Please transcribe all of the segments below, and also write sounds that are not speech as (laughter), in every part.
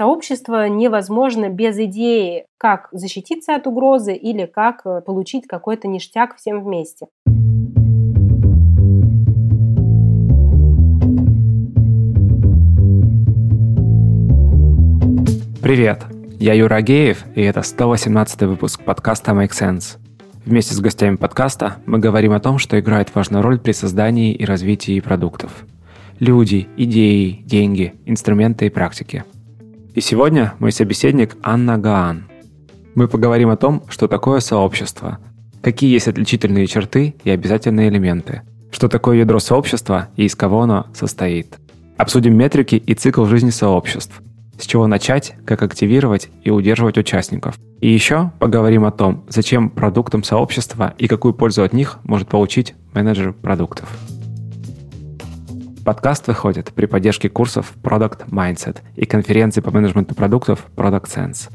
Сообщество невозможно без идеи, как защититься от угрозы или как э, получить какой-то ништяк всем вместе. Привет, я Юра Агеев, и это 118 выпуск подкаста Make Sense. Вместе с гостями подкаста мы говорим о том, что играет важную роль при создании и развитии продуктов. Люди, идеи, деньги, инструменты и практики. И сегодня мой собеседник Анна Гаан. Мы поговорим о том, что такое сообщество, какие есть отличительные черты и обязательные элементы, что такое ядро сообщества и из кого оно состоит. Обсудим метрики и цикл жизни сообществ, с чего начать, как активировать и удерживать участников. И еще поговорим о том, зачем продуктам сообщества и какую пользу от них может получить менеджер продуктов. Подкаст выходит при поддержке курсов Product Mindset и конференции по менеджменту продуктов Product Sense.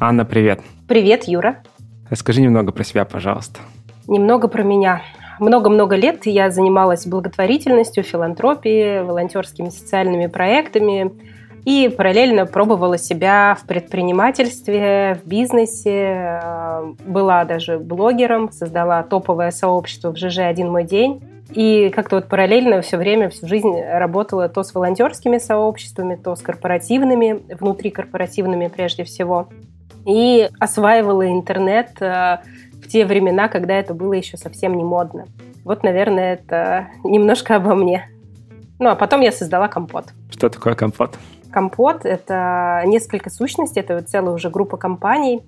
Анна, привет. Привет, Юра. Расскажи немного про себя, пожалуйста. Немного про меня. Много-много лет я занималась благотворительностью, филантропией, волонтерскими социальными проектами – и параллельно пробовала себя в предпринимательстве, в бизнесе. Э, была даже блогером, создала топовое сообщество в ЖЖ «Один мой день». И как-то вот параллельно все время, всю жизнь работала то с волонтерскими сообществами, то с корпоративными, внутрикорпоративными прежде всего. И осваивала интернет э, в те времена, когда это было еще совсем не модно. Вот, наверное, это немножко обо мне. Ну, а потом я создала компот. Что такое компот? Компот — это несколько сущностей, это целая уже группа компаний.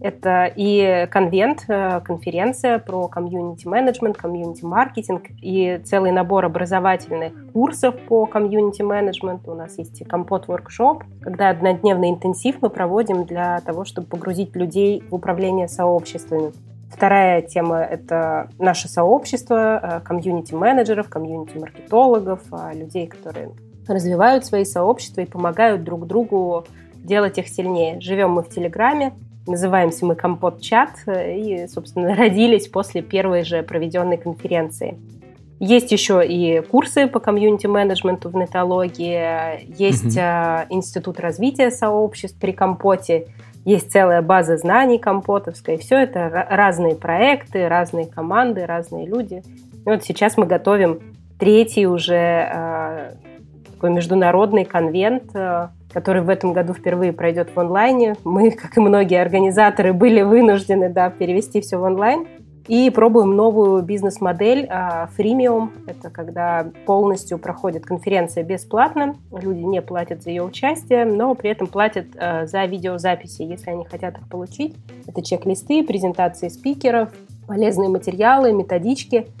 Это и конвент, э, конференция про комьюнити-менеджмент, комьюнити-маркетинг и целый набор образовательных курсов по комьюнити-менеджменту. У нас есть компот-воркшоп, когда однодневный интенсив мы проводим для того, чтобы погрузить людей в управление сообществами. Вторая тема — это наше сообщество э, комьюнити-менеджеров, комьюнити-маркетологов, а людей, которые развивают свои сообщества и помогают друг другу делать их сильнее. Живем мы в Телеграме, называемся мы Компот-чат и, собственно, (laughs) родились после первой же проведенной конференции. Есть еще и курсы по комьюнити-менеджменту в нетологии, есть mm-hmm. институт развития сообществ при Компоте, есть целая база знаний компотовская. Все это разные проекты, разные команды, разные люди. И вот сейчас мы готовим третий уже а, такой международный конвент, э, который в этом году впервые пройдет в онлайне. Мы, как и многие организаторы, были вынуждены да, перевести все в онлайн. И пробуем новую бизнес-модель фримиум. Это когда полностью проходит конференция бесплатно. Люди не платят за ее участие, но при этом платят э, за видеозаписи, если они хотят их получить. Это чек-листы, презентации спикеров, полезные материалы, методички –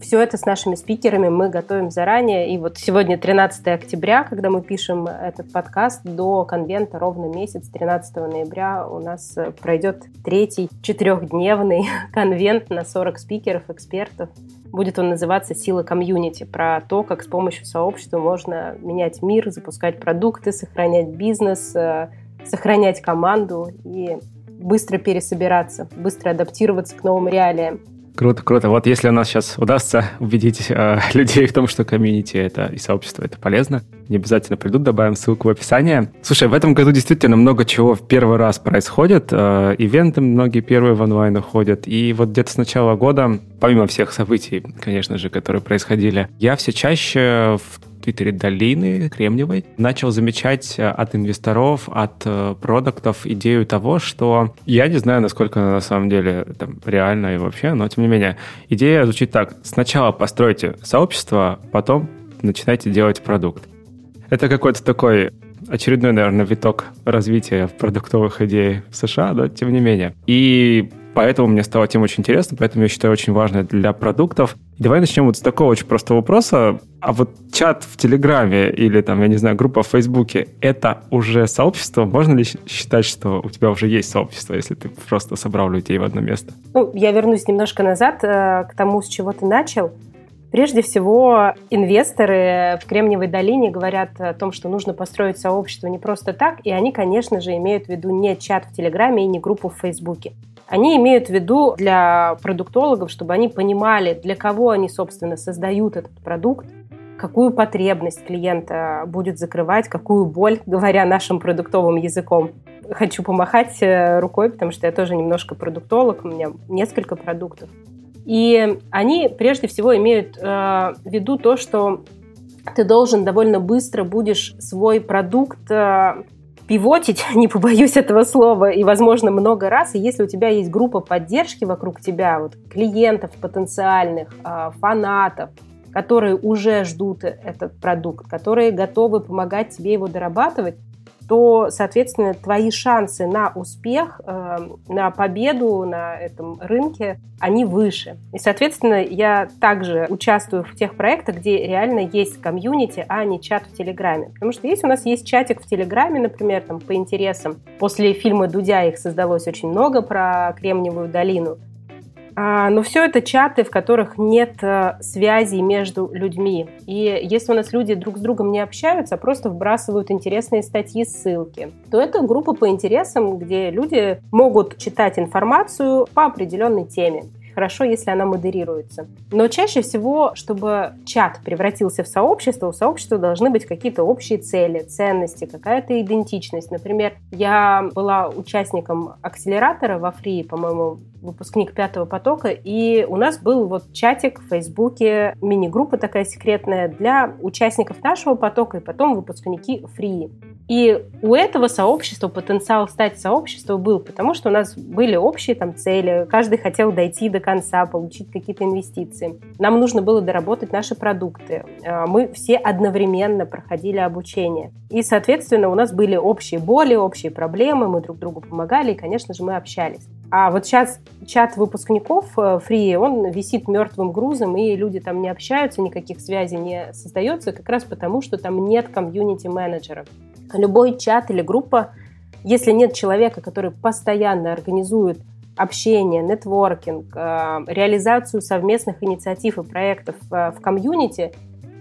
все это с нашими спикерами мы готовим заранее. И вот сегодня 13 октября, когда мы пишем этот подкаст, до конвента ровно месяц, 13 ноября у нас пройдет третий четырехдневный (laughs) конвент на 40 спикеров, экспертов. Будет он называться «Сила комьюнити», про то, как с помощью сообщества можно менять мир, запускать продукты, сохранять бизнес, э, сохранять команду и быстро пересобираться, быстро адаптироваться к новым реалиям. Круто, круто. Вот если у нас сейчас удастся убедить э, (laughs) людей в том, что комьюнити это и сообщество это полезно, не обязательно придут, добавим ссылку в описании. Слушай, в этом году действительно много чего в первый раз происходит. Э, ивенты многие первые в онлайн уходят. И вот где-то с начала года, помимо всех событий, конечно же, которые происходили, я все чаще в Твиттере долины Кремниевой начал замечать э, от инвесторов, от э, продуктов идею того, что я не знаю, насколько она на самом деле там, реально и вообще, но тем не менее, идея звучит так. Сначала постройте сообщество, потом начинайте делать продукт. Это какой-то такой очередной, наверное, виток развития продуктовых идей в США, но тем не менее. И поэтому мне стало тем очень интересно, поэтому я считаю очень важно для продуктов. И давай начнем вот с такого очень простого вопроса. А вот чат в Телеграме или там, я не знаю, группа в Фейсбуке, это уже сообщество? Можно ли считать, что у тебя уже есть сообщество, если ты просто собрал людей в одно место? Ну, я вернусь немножко назад э, к тому, с чего ты начал. Прежде всего, инвесторы в Кремниевой долине говорят о том, что нужно построить сообщество не просто так, и они, конечно же, имеют в виду не чат в Телеграме и не группу в Фейсбуке. Они имеют в виду для продуктологов, чтобы они понимали, для кого они, собственно, создают этот продукт, какую потребность клиента будет закрывать, какую боль, (laughs) говоря нашим продуктовым языком. Хочу помахать э, рукой, потому что я тоже немножко продуктолог, у меня несколько продуктов. И они прежде всего имеют э, в виду то, что ты должен довольно быстро будешь свой продукт э, пивотить, (laughs) не побоюсь этого слова, и, возможно, много раз. И если у тебя есть группа поддержки вокруг тебя, вот клиентов потенциальных, э, фанатов, которые уже ждут этот продукт, которые готовы помогать тебе его дорабатывать, то, соответственно, твои шансы на успех, э, на победу на этом рынке, они выше. И, соответственно, я также участвую в тех проектах, где реально есть комьюнити, а не чат в Телеграме. Потому что если у нас есть чатик в Телеграме, например, там, по интересам, после фильма Дудя их создалось очень много про Кремниевую долину, но все это чаты, в которых нет э, связи между людьми. И если у нас люди друг с другом не общаются, а просто вбрасывают интересные статьи, ссылки, то это группа по интересам, где люди могут читать информацию по определенной теме хорошо, если она модерируется. Но чаще всего, чтобы чат превратился в сообщество, у сообщества должны быть какие-то общие цели, ценности, какая-то идентичность. Например, я была участником акселератора во Фри, по-моему, выпускник пятого потока, и у нас был вот чатик в Фейсбуке, мини-группа такая секретная для участников нашего потока и потом выпускники Фри. И у этого сообщества потенциал стать сообществом был, потому что у нас были общие там цели, каждый хотел дойти до конца, получить какие-то инвестиции. Нам нужно было доработать наши продукты. А, мы все одновременно проходили обучение. И, соответственно, у нас были общие боли, общие проблемы, мы друг другу помогали, и, конечно же, мы общались. А вот сейчас чат выпускников э, он висит мертвым грузом, и люди там не общаются, никаких связей не создается, как раз потому, что там нет комьюнити-менеджеров. Любой чат или группа, если нет человека, который постоянно организует общение, нетворкинг, э, реализацию совместных инициатив и проектов э, в комьюнити,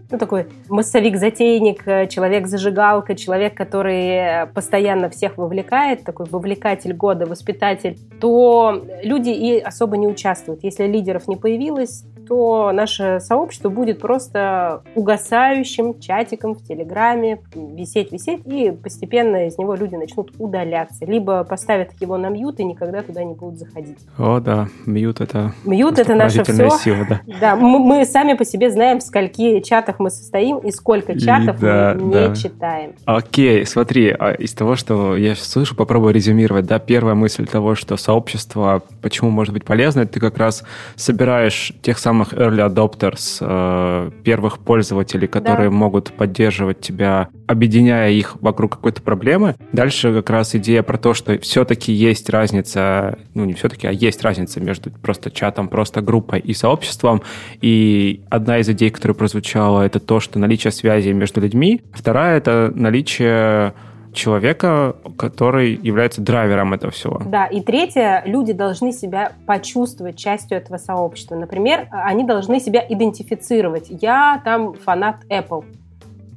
ну, такой массовик-затейник, э, человек-зажигалка, человек, который постоянно всех вовлекает, такой вовлекатель года, воспитатель, то люди и особо не участвуют. Если лидеров не появилось, то наше сообщество будет просто угасающим чатиком в Телеграме, висеть, висеть, и постепенно из него люди начнут удаляться. Либо поставят его на mute и никогда туда не будут заходить. О, да, mute это... Mute это наше все. Сила, да. (laughs) да мы, мы сами по себе знаем, в скольки чатах мы состоим и сколько чатов и, да, мы да. не читаем. Окей, смотри, а из того, что я слышу, попробую резюмировать. Да, первая мысль того, что сообщество, почему может быть полезно, ты как раз собираешь тех самых самых early adopters, э, первых пользователей, которые да. могут поддерживать тебя, объединяя их вокруг какой-то проблемы. Дальше как раз идея про то, что все-таки есть разница, ну не все-таки, а есть разница между просто чатом, просто группой и сообществом. И одна из идей, которая прозвучала, это то, что наличие связи между людьми. Вторая — это наличие человека, который является драйвером этого всего. Да, и третье, люди должны себя почувствовать частью этого сообщества. Например, они должны себя идентифицировать. Я там фанат Apple.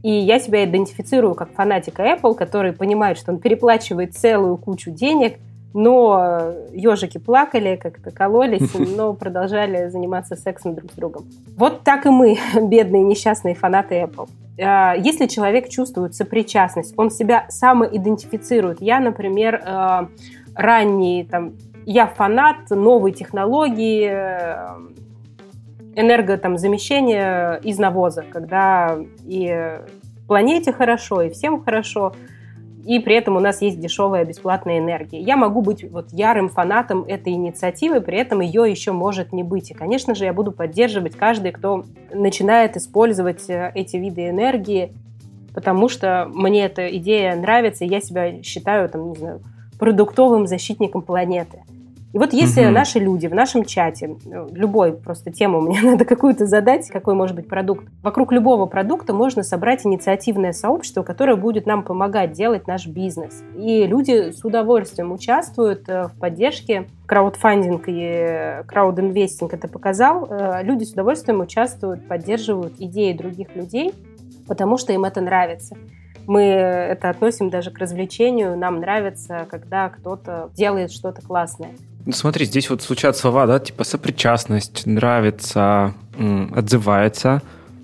И я себя идентифицирую как фанатика Apple, который понимает, что он переплачивает целую кучу денег, но ежики плакали, как-то кололись, (laughs) но продолжали заниматься сексом друг с другом. Вот так и мы, (laughs) бедные несчастные фанаты Apple. А, если человек чувствует сопричастность, он себя самоидентифицирует. Я, например, а, ранний, там, я фанат новой технологии э, энергозамещения из навоза, когда и планете хорошо, и всем хорошо, и при этом у нас есть дешевая бесплатная энергия. Я могу быть вот ярым фанатом этой инициативы, при этом ее еще может не быть. И, конечно же, я буду поддерживать каждый, кто начинает использовать э, эти виды энергии, потому что мне эта идея нравится, и я себя считаю, там, не знаю, продуктовым защитником планеты. И вот если угу. наши люди в нашем чате, э, любой просто тему мне (laughs) надо какую-то задать, какой может быть продукт, вокруг любого продукта можно собрать инициативное сообщество, которое будет нам помогать делать наш бизнес. И люди с удовольствием участвуют э, в поддержке. Краудфандинг и краудинвестинг это показал. Э, люди с удовольствием участвуют, поддерживают идеи других людей, потому что им это нравится. Мы это относим даже к развлечению. Нам нравится, когда кто-то делает что-то классное. Ну, смотри, здесь вот звучат слова, да, типа сопричастность, нравится, отзывается.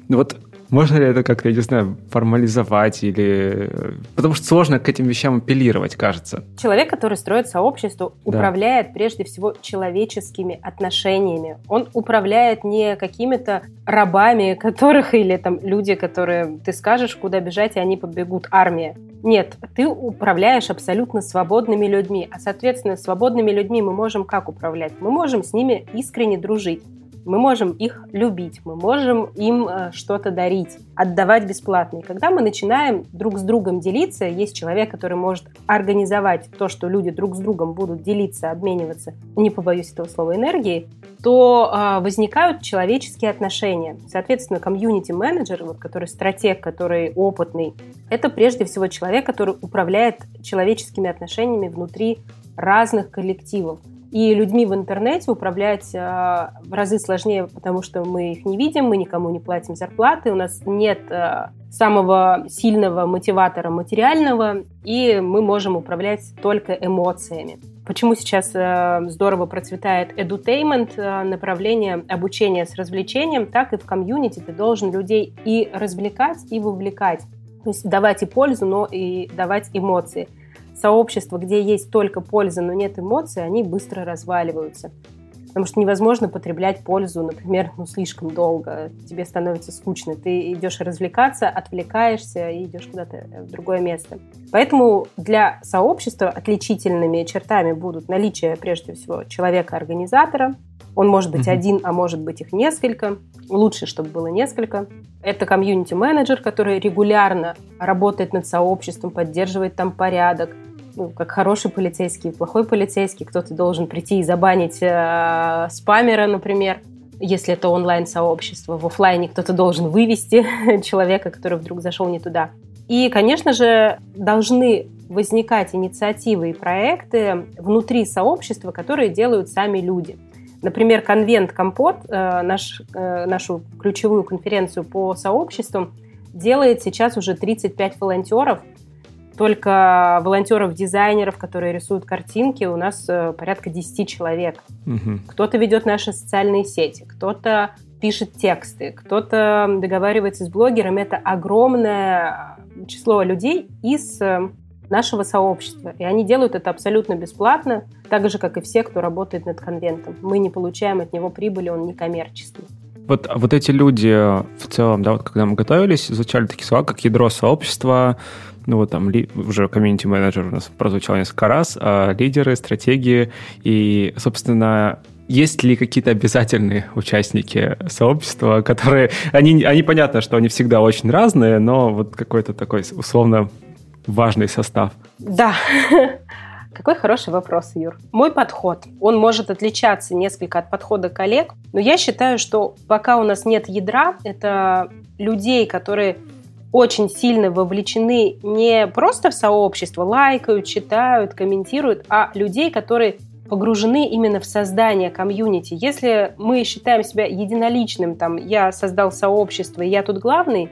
Вот Можно ли это как-то, я не знаю, формализовать или... Потому что сложно к этим вещам апеллировать, кажется. Человек, который строит сообщество, да. управляет прежде всего человеческими отношениями. Он управляет не какими-то рабами, (laughs) которых или там люди, которые ты скажешь, куда бежать, и они побегут, армия. Нет, ты управляешь абсолютно свободными людьми. А, соответственно, свободными людьми мы можем как управлять? Мы можем с ними искренне дружить. Мы можем их любить, мы можем им э, что-то дарить, отдавать бесплатно. И когда мы начинаем друг с другом делиться, есть человек, который может организовать то, что люди друг с другом будут делиться, обмениваться, не побоюсь этого слова, энергией, то э, возникают человеческие отношения. Соответственно, комьюнити-менеджер, вот, который стратег, который опытный, это прежде всего человек, который управляет человеческими отношениями внутри разных коллективов. И людьми в интернете управлять э, в разы сложнее, потому что мы их не видим, мы никому не платим зарплаты, у нас нет э, самого сильного мотиватора материального, и мы можем управлять только эмоциями. Почему сейчас э, здорово процветает edutainment, э, направление обучения с развлечением, так и в комьюнити ты должен людей и развлекать, и вовлекать. То есть давать и пользу, но и давать эмоции сообщества, где есть только польза, но нет эмоций, они быстро разваливаются. Потому что невозможно потреблять пользу, например, ну, слишком долго. Тебе становится скучно. Ты идешь развлекаться, отвлекаешься и идешь куда-то в другое место. Поэтому для сообщества отличительными чертами будут наличие, прежде всего, человека-организатора. Он может быть mm-hmm. один, а может быть их несколько. Лучше, чтобы было несколько. Это комьюнити-менеджер, который регулярно работает над сообществом, поддерживает там порядок, ну, как хороший полицейский, плохой полицейский, кто-то должен прийти и забанить э, спамера, например, если это онлайн-сообщество. В офлайне кто-то должен вывести (laughs) человека, который вдруг зашел не туда. И, конечно же, должны возникать инициативы и проекты внутри сообщества, которые делают сами люди. Например, конвент Компот, э, наш, э, нашу ключевую конференцию по сообществам, делает сейчас уже 35 волонтеров, только волонтеров-дизайнеров, которые рисуют картинки, у нас э, порядка 10 человек. Угу. Кто-то ведет наши социальные сети, кто-то пишет тексты, кто-то договаривается с блогером. Это огромное число людей из э, нашего сообщества. И они делают это абсолютно бесплатно, так же, как и все, кто работает над конвентом. Мы не получаем от него прибыли, он не коммерческий. Вот, вот эти люди в целом, да, вот когда мы готовились, изучали такие слова, как ядро сообщества, ну вот там ли, уже комьюнити-менеджер у нас прозвучал несколько раз, а лидеры, стратегии, и, собственно, есть ли какие-то обязательные участники сообщества, которые... Они, они понятно, что они всегда очень разные, но вот какой-то такой условно важный состав. Да. (laughs) Какой хороший вопрос, Юр. Мой подход, он может отличаться несколько от подхода коллег, но я считаю, что пока у нас нет ядра, это людей, которые очень сильно вовлечены не просто в сообщество, лайкают, читают, комментируют, а людей, которые погружены именно в создание комьюнити. Если мы считаем себя единоличным, там, я создал сообщество, я тут главный,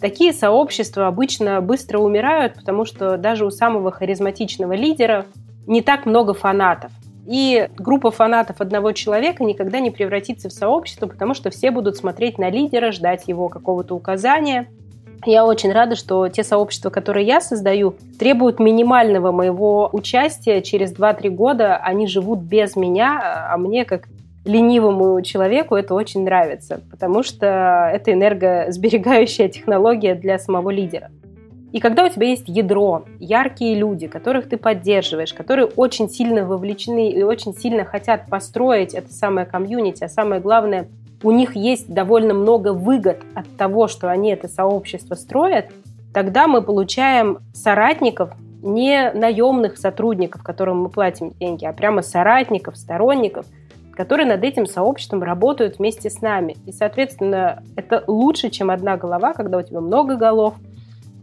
такие сообщества обычно быстро умирают, потому что даже у самого харизматичного лидера не так много фанатов. И группа фанатов одного человека никогда не превратится в сообщество, потому что все будут смотреть на лидера, ждать его какого-то указания – я очень рада, что те сообщества, которые я создаю, требуют минимального моего участия. Через 2-3 года они живут без меня, а мне как ленивому человеку это очень нравится, потому что это энергосберегающая технология для самого лидера. И когда у тебя есть ядро, яркие люди, которых ты поддерживаешь, которые очень сильно вовлечены и очень сильно хотят построить это самое комьюнити, а самое главное – у них есть довольно много выгод от того, что они это сообщество строят, тогда мы получаем соратников, не наемных сотрудников, которым мы платим деньги, а прямо соратников, сторонников, которые над этим сообществом работают вместе с нами. И, соответственно, это лучше, чем одна голова, когда у тебя много голов,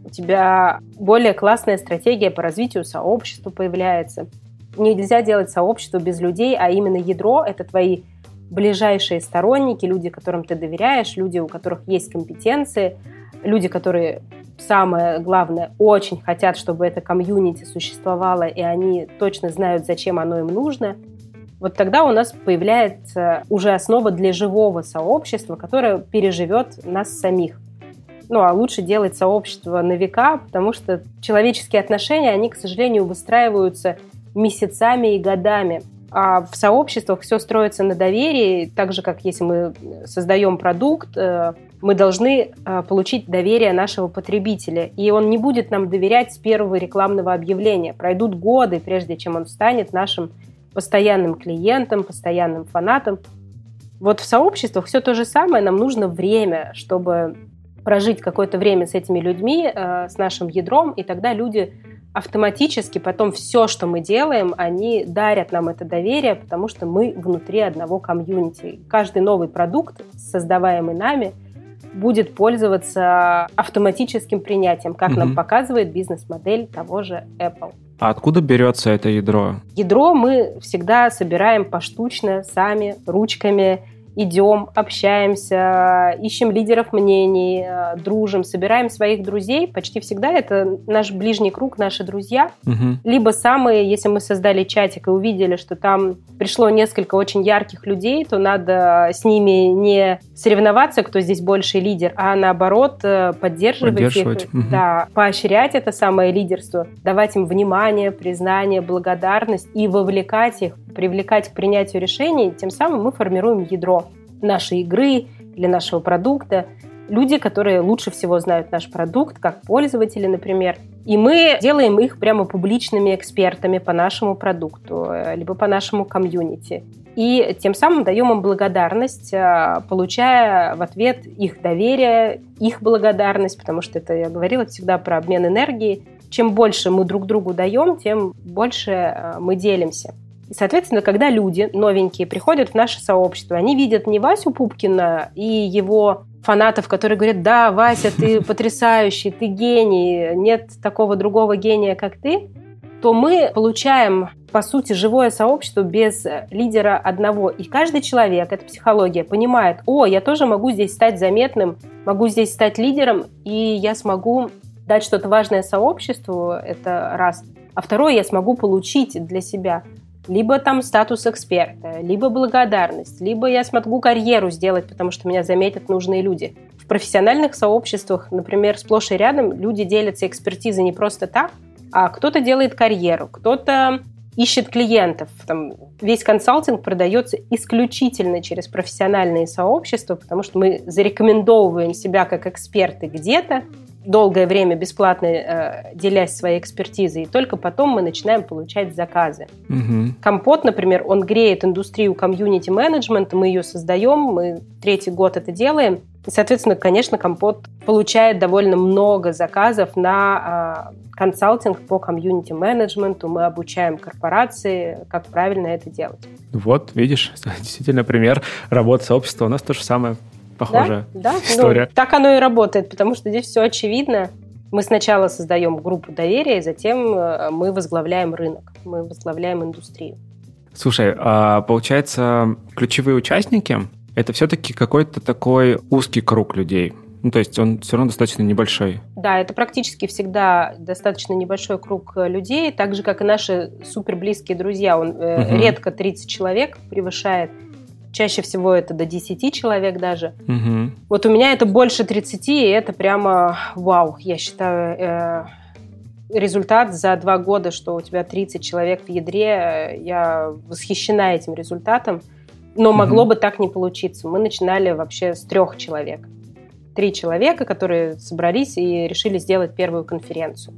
у тебя более классная стратегия по развитию сообщества появляется. Нельзя делать сообщество без людей, а именно ядро — это твои ближайшие сторонники, люди, которым ты доверяешь, люди, у которых есть компетенции, люди, которые, самое главное, очень хотят, чтобы это комьюнити существовало, и они точно знают, зачем оно им нужно, вот тогда у нас появляется уже основа для живого сообщества, которое переживет нас самих. Ну, а лучше делать сообщество на века, потому что человеческие отношения, они, к сожалению, выстраиваются месяцами и годами. А в сообществах все строится на доверии, так же, как если мы создаем продукт, э, мы должны э, получить доверие нашего потребителя. И он не будет нам доверять с первого рекламного объявления. Пройдут годы, прежде чем он станет нашим постоянным клиентом, постоянным фанатом. Вот в сообществах все то же самое. Нам нужно время, чтобы прожить какое-то время с этими людьми, э, с нашим ядром, и тогда люди автоматически потом все, что мы делаем, они дарят нам это доверие, потому что мы внутри одного комьюнити. Каждый новый продукт, создаваемый нами, будет пользоваться автоматическим принятием, как угу. нам показывает бизнес-модель того же Apple. А откуда берется это ядро? Ядро мы всегда собираем поштучно, сами, ручками идем, общаемся, ищем лидеров мнений, э, дружим, собираем своих друзей. Почти всегда это наш ближний круг, наши друзья. Угу. Либо самые, если мы создали чатик и увидели, что там пришло несколько очень ярких людей, то надо с ними не соревноваться, кто здесь больше лидер, а наоборот э, поддерживать, поддерживать. их, угу. да, поощрять это самое лидерство, давать им внимание, признание, благодарность и вовлекать их, привлекать к принятию решений. Тем самым мы формируем ядро нашей игры или нашего продукта. Люди, которые лучше всего знают наш продукт, как пользователи, например. И мы делаем их прямо публичными экспертами по нашему продукту, э, либо по нашему комьюнити. И тем самым даем им благодарность, э, получая в ответ их доверие, их благодарность, потому что это, я говорила, всегда про обмен энергией. Чем больше мы друг другу даем, тем больше э, мы делимся. И, соответственно, когда люди новенькие приходят в наше сообщество, они видят не Васю Пупкина и его фанатов, которые говорят, да, Вася, ты (laughs) потрясающий, ты гений, нет такого другого гения, как ты, то мы получаем, по сути, живое сообщество без лидера одного. И каждый человек, это психология, понимает, о, я тоже могу здесь стать заметным, могу здесь стать лидером, и я смогу дать что-то важное сообществу, это раз. А второе, я смогу получить для себя либо там статус эксперта, либо благодарность, либо я смогу карьеру сделать, потому что меня заметят нужные люди. В профессиональных сообществах, например, сплошь и рядом люди делятся экспертизой не просто так, а кто-то делает карьеру, кто-то ищет клиентов. Там весь консалтинг продается исключительно через профессиональные сообщества, потому что мы зарекомендовываем себя как эксперты где-то, долгое время бесплатно э, делясь своей экспертизой, и только потом мы начинаем получать заказы. Угу. Компот, например, он греет индустрию комьюнити-менеджмента, мы ее создаем, мы третий год это делаем, и, соответственно, конечно, Компот получает довольно много заказов на э, консалтинг по комьюнити-менеджменту, мы обучаем корпорации, как правильно это делать. Вот, видишь, (laughs) действительно пример работы сообщества. У нас то же самое похожая да? Да? Ну, история. Ну, так оно и работает, потому что здесь все очевидно. Мы сначала создаем группу доверия, затем э, мы возглавляем рынок, мы возглавляем индустрию. Слушай, а получается, ключевые участники – это все-таки какой-то такой узкий круг людей. Ну, то есть он все равно достаточно небольшой. Да, это практически всегда достаточно небольшой круг э, людей, так же, как и наши супер близкие друзья. Он угу. редко 30 человек превышает. Чаще всего это до 10 человек даже. Угу. Вот у меня это больше 30, и это прямо вау, я считаю, э, результат за два года, что у тебя 30 человек в ядре. Я восхищена этим результатом. Но могло угу. бы так не получиться. Мы начинали вообще с трех человек. Три человека, которые собрались и решили сделать первую конференцию.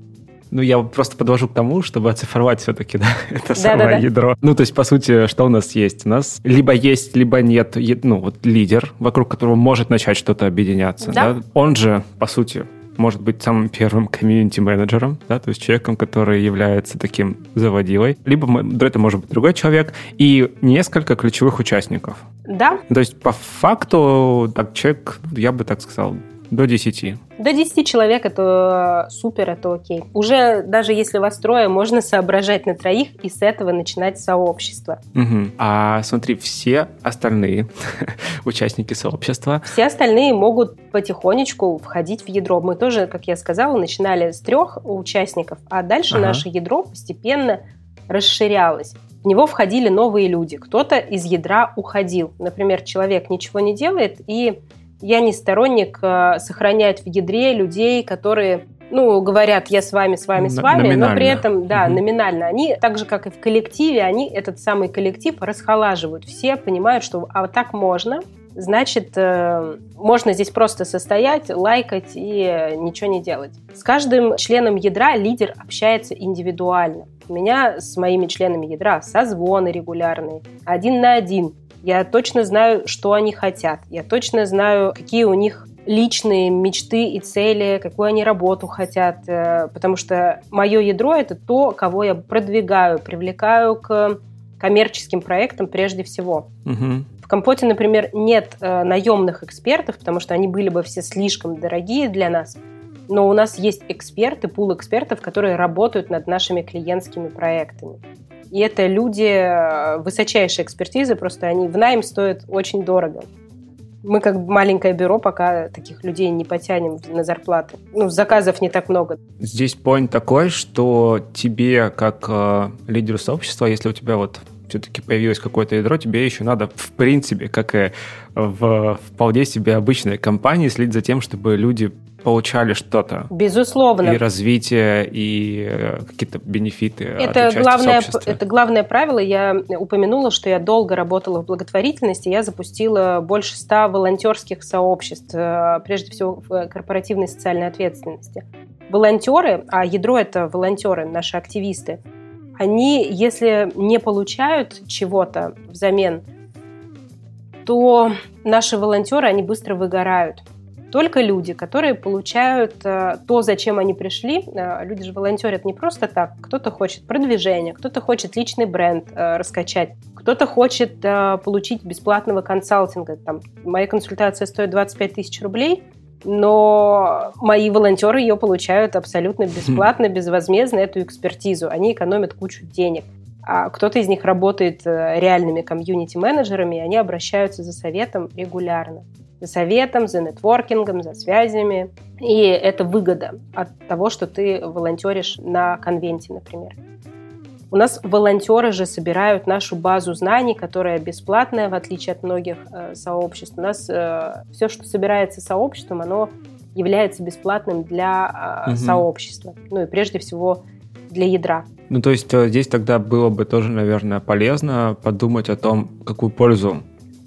Ну, я просто подвожу к тому, чтобы оцифровать все-таки, да, (laughs) это самое да, ядро. Ну, то есть, по сути, что у нас есть? У нас либо есть, либо нет, ну, вот лидер, вокруг которого может начать что-то объединяться, да? да? Он же, по сути, может быть самым первым комьюнити-менеджером, да, то есть человеком, который является таким заводилой, либо это может быть другой человек, и несколько ключевых участников. Да. То есть по факту так, человек, я бы так сказал, до 10. До 10 человек это супер, это окей. Уже даже если вас трое, можно соображать на троих и с этого начинать сообщество. Угу. А смотри, все остальные (laughs) участники сообщества... Все остальные могут потихонечку входить в ядро. Мы тоже, как я сказала, начинали с трех участников, а дальше ага. наше ядро постепенно расширялось. В него входили новые люди. Кто-то из ядра уходил. Например, человек ничего не делает и Я не сторонник э, сохранять в ядре людей, которые ну, говорят, я с вами, с вами, с вами, номинально. но при этом, да, угу. номинально. Они, так же, как и в коллективе, они этот самый коллектив расхолаживают. Все понимают, что а вот так можно, значит, э, можно здесь просто состоять, лайкать и ничего не делать. С каждым членом ядра лидер общается индивидуально. У меня с моими членами ядра созвоны регулярные, один на один. Я точно знаю, что они хотят. Я точно знаю, какие у них личные мечты и цели, какую они работу хотят, э, потому что мое ядро это то, кого я продвигаю, привлекаю к коммерческим проектам прежде всего. Угу. В компоте, например, нет э, наемных экспертов, потому что они были бы все слишком дорогие для нас. Но у нас есть эксперты, пул экспертов, которые работают над нашими клиентскими проектами. И это люди э, высочайшей экспертизы, просто они в найм стоят очень дорого мы как маленькое бюро пока таких людей не потянем на зарплаты. Ну, заказов не так много. Здесь point такой, что тебе, как э, лидеру сообщества, если у тебя вот все-таки появилось какое-то ядро, тебе еще надо, в принципе, как и в вполне себе обычной компании, следить за тем, чтобы люди получали что-то. Безусловно. И развитие, и э, какие-то бенефиты. Это главное, это главное правило. Я упомянула, что я долго работала в благотворительности. Я запустила больше ста волонтерских сообществ, э, прежде всего в корпоративной социальной ответственности. Волонтеры, а ядро это волонтеры, наши активисты, они, если не получают чего-то взамен, то наши волонтеры, они быстро выгорают только люди, которые получают э, то, зачем они пришли. Э, люди же волонтерят не просто так. Кто-то хочет продвижения, кто-то хочет личный бренд э, раскачать, кто-то хочет получить бесплатного консалтинга. Там, моя консультация стоит 25 тысяч рублей, но мои волонтеры ее получают абсолютно бесплатно, безвозмездно, эту экспертизу. Они экономят кучу денег. А кто-то из них работает реальными комьюнити-менеджерами, и они обращаются за советом регулярно за советом, за нетворкингом, за связями. И это выгода от того, что ты волонтеришь на конвенте, например. У нас волонтеры же собирают нашу базу знаний, которая бесплатная, в отличие от многих э, сообществ. У нас э, все, что собирается сообществом, оно является бесплатным для э, угу. сообщества. Ну и прежде всего для ядра. Ну, то есть э, здесь тогда было бы тоже, наверное, полезно подумать о том, какую пользу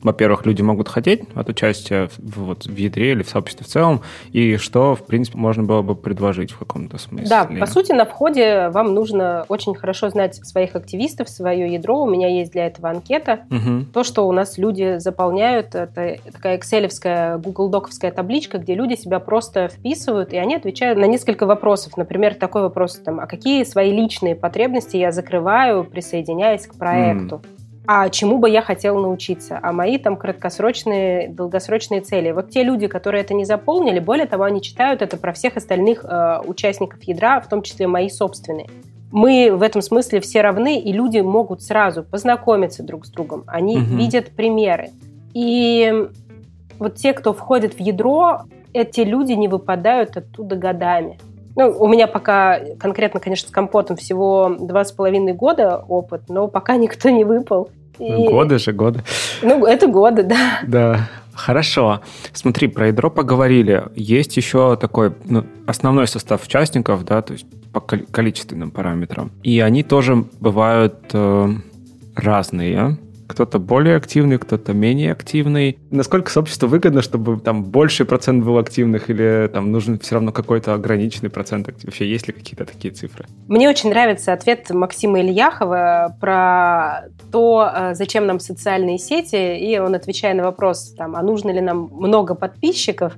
во-первых, люди могут хотеть от участия в, вот, в ядре или в сообществе в целом, и что, в принципе, можно было бы предложить в каком-то смысле. Да, по сути, на входе вам нужно очень хорошо знать своих активистов, свое ядро. У меня есть для этого анкета. Угу. То, что у нас люди заполняют, это такая экселевская, Google Доковская табличка, где люди себя просто вписывают, и они отвечают на несколько вопросов. Например, такой вопрос, там, а какие свои личные потребности я закрываю, присоединяясь к проекту? Mm а чему бы я хотела научиться, а мои там краткосрочные, долгосрочные цели. Вот те люди, которые это не заполнили, более того, они читают это про всех остальных э, участников ядра, в том числе мои собственные. Мы в этом смысле все равны, и люди могут сразу познакомиться друг с другом. Они угу. видят примеры. И вот те, кто входит в ядро, эти люди не выпадают оттуда годами. Ну, у меня пока конкретно, конечно, с компотом всего два с половиной года опыт, но пока никто не выпал. И... Годы же, годы. Ну, это годы, да. Да. Хорошо. Смотри, про ядро поговорили. Есть еще такой ну, основной состав участников, да, то есть по количественным параметрам. И они тоже бывают э, разные кто-то более активный, кто-то менее активный. Насколько сообществу выгодно, чтобы там больший процент был активных или там нужен все равно какой-то ограниченный процент? Вообще есть ли какие-то такие цифры? Мне очень нравится ответ Максима Ильяхова про то, э, зачем нам социальные сети, и он, отвечая на вопрос, там, а нужно ли нам много подписчиков,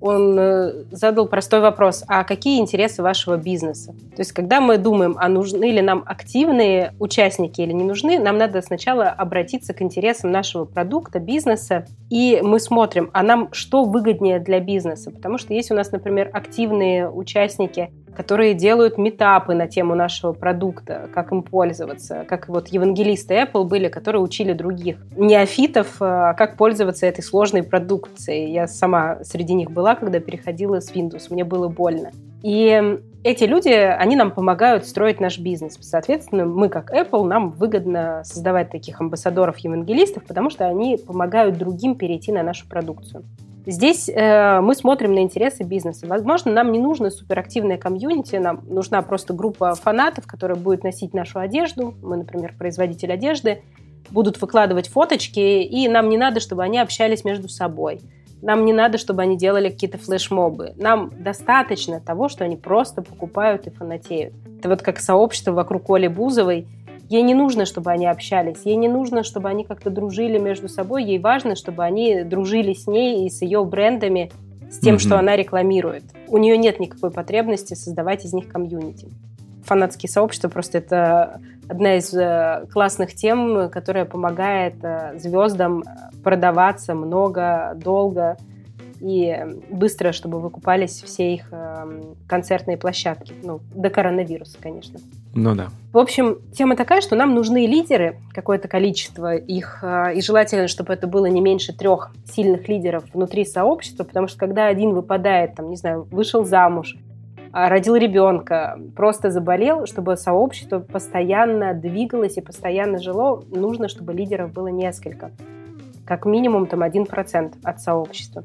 он э, задал простой вопрос, а какие интересы вашего бизнеса? То есть, когда мы думаем, а нужны ли нам активные участники или не нужны, нам надо сначала обратиться к интересам нашего продукта, бизнеса, и мы смотрим, а нам что выгоднее для бизнеса? Потому что есть у нас, например, активные участники, которые делают метапы на тему нашего продукта, как им пользоваться, как вот евангелисты Apple были, которые учили других неофитов, а как пользоваться этой сложной продукцией. Я сама среди них была, когда переходила с Windows, мне было больно. И эти люди, они нам помогают строить наш бизнес. Соответственно, мы, как Apple, нам выгодно создавать таких амбассадоров-евангелистов, потому что они помогают другим перейти на нашу продукцию. Здесь э, мы смотрим на интересы бизнеса. Возможно, нам не нужно суперактивная комьюнити, нам нужна просто группа фанатов, которая будет носить нашу одежду. Мы, например, производитель одежды, будут выкладывать фоточки, и нам не надо, чтобы они общались между собой. Нам не надо, чтобы они делали какие-то флешмобы. Нам достаточно того, что они просто покупают и фанатеют. Это вот как сообщество вокруг Оли Бузовой. Ей не нужно, чтобы они общались, ей не нужно, чтобы они как-то дружили между собой, ей важно, чтобы они дружили с ней и с ее брендами, с тем, mm-hmm. что она рекламирует. У нее нет никакой потребности создавать из них комьюнити. Фанатские сообщества просто это одна из э, классных тем, которая помогает э, звездам продаваться много, долго и быстро, чтобы выкупались все их э, концертные площадки. Ну, до коронавируса, конечно. Ну да. В общем, тема такая, что нам нужны лидеры, какое-то количество их, и желательно, чтобы это было не меньше трех сильных лидеров внутри сообщества, потому что когда один выпадает, там, не знаю, вышел замуж, а, родил ребенка, просто заболел, чтобы сообщество постоянно двигалось и постоянно жило, нужно, чтобы лидеров было несколько. Как минимум там 1% от сообщества.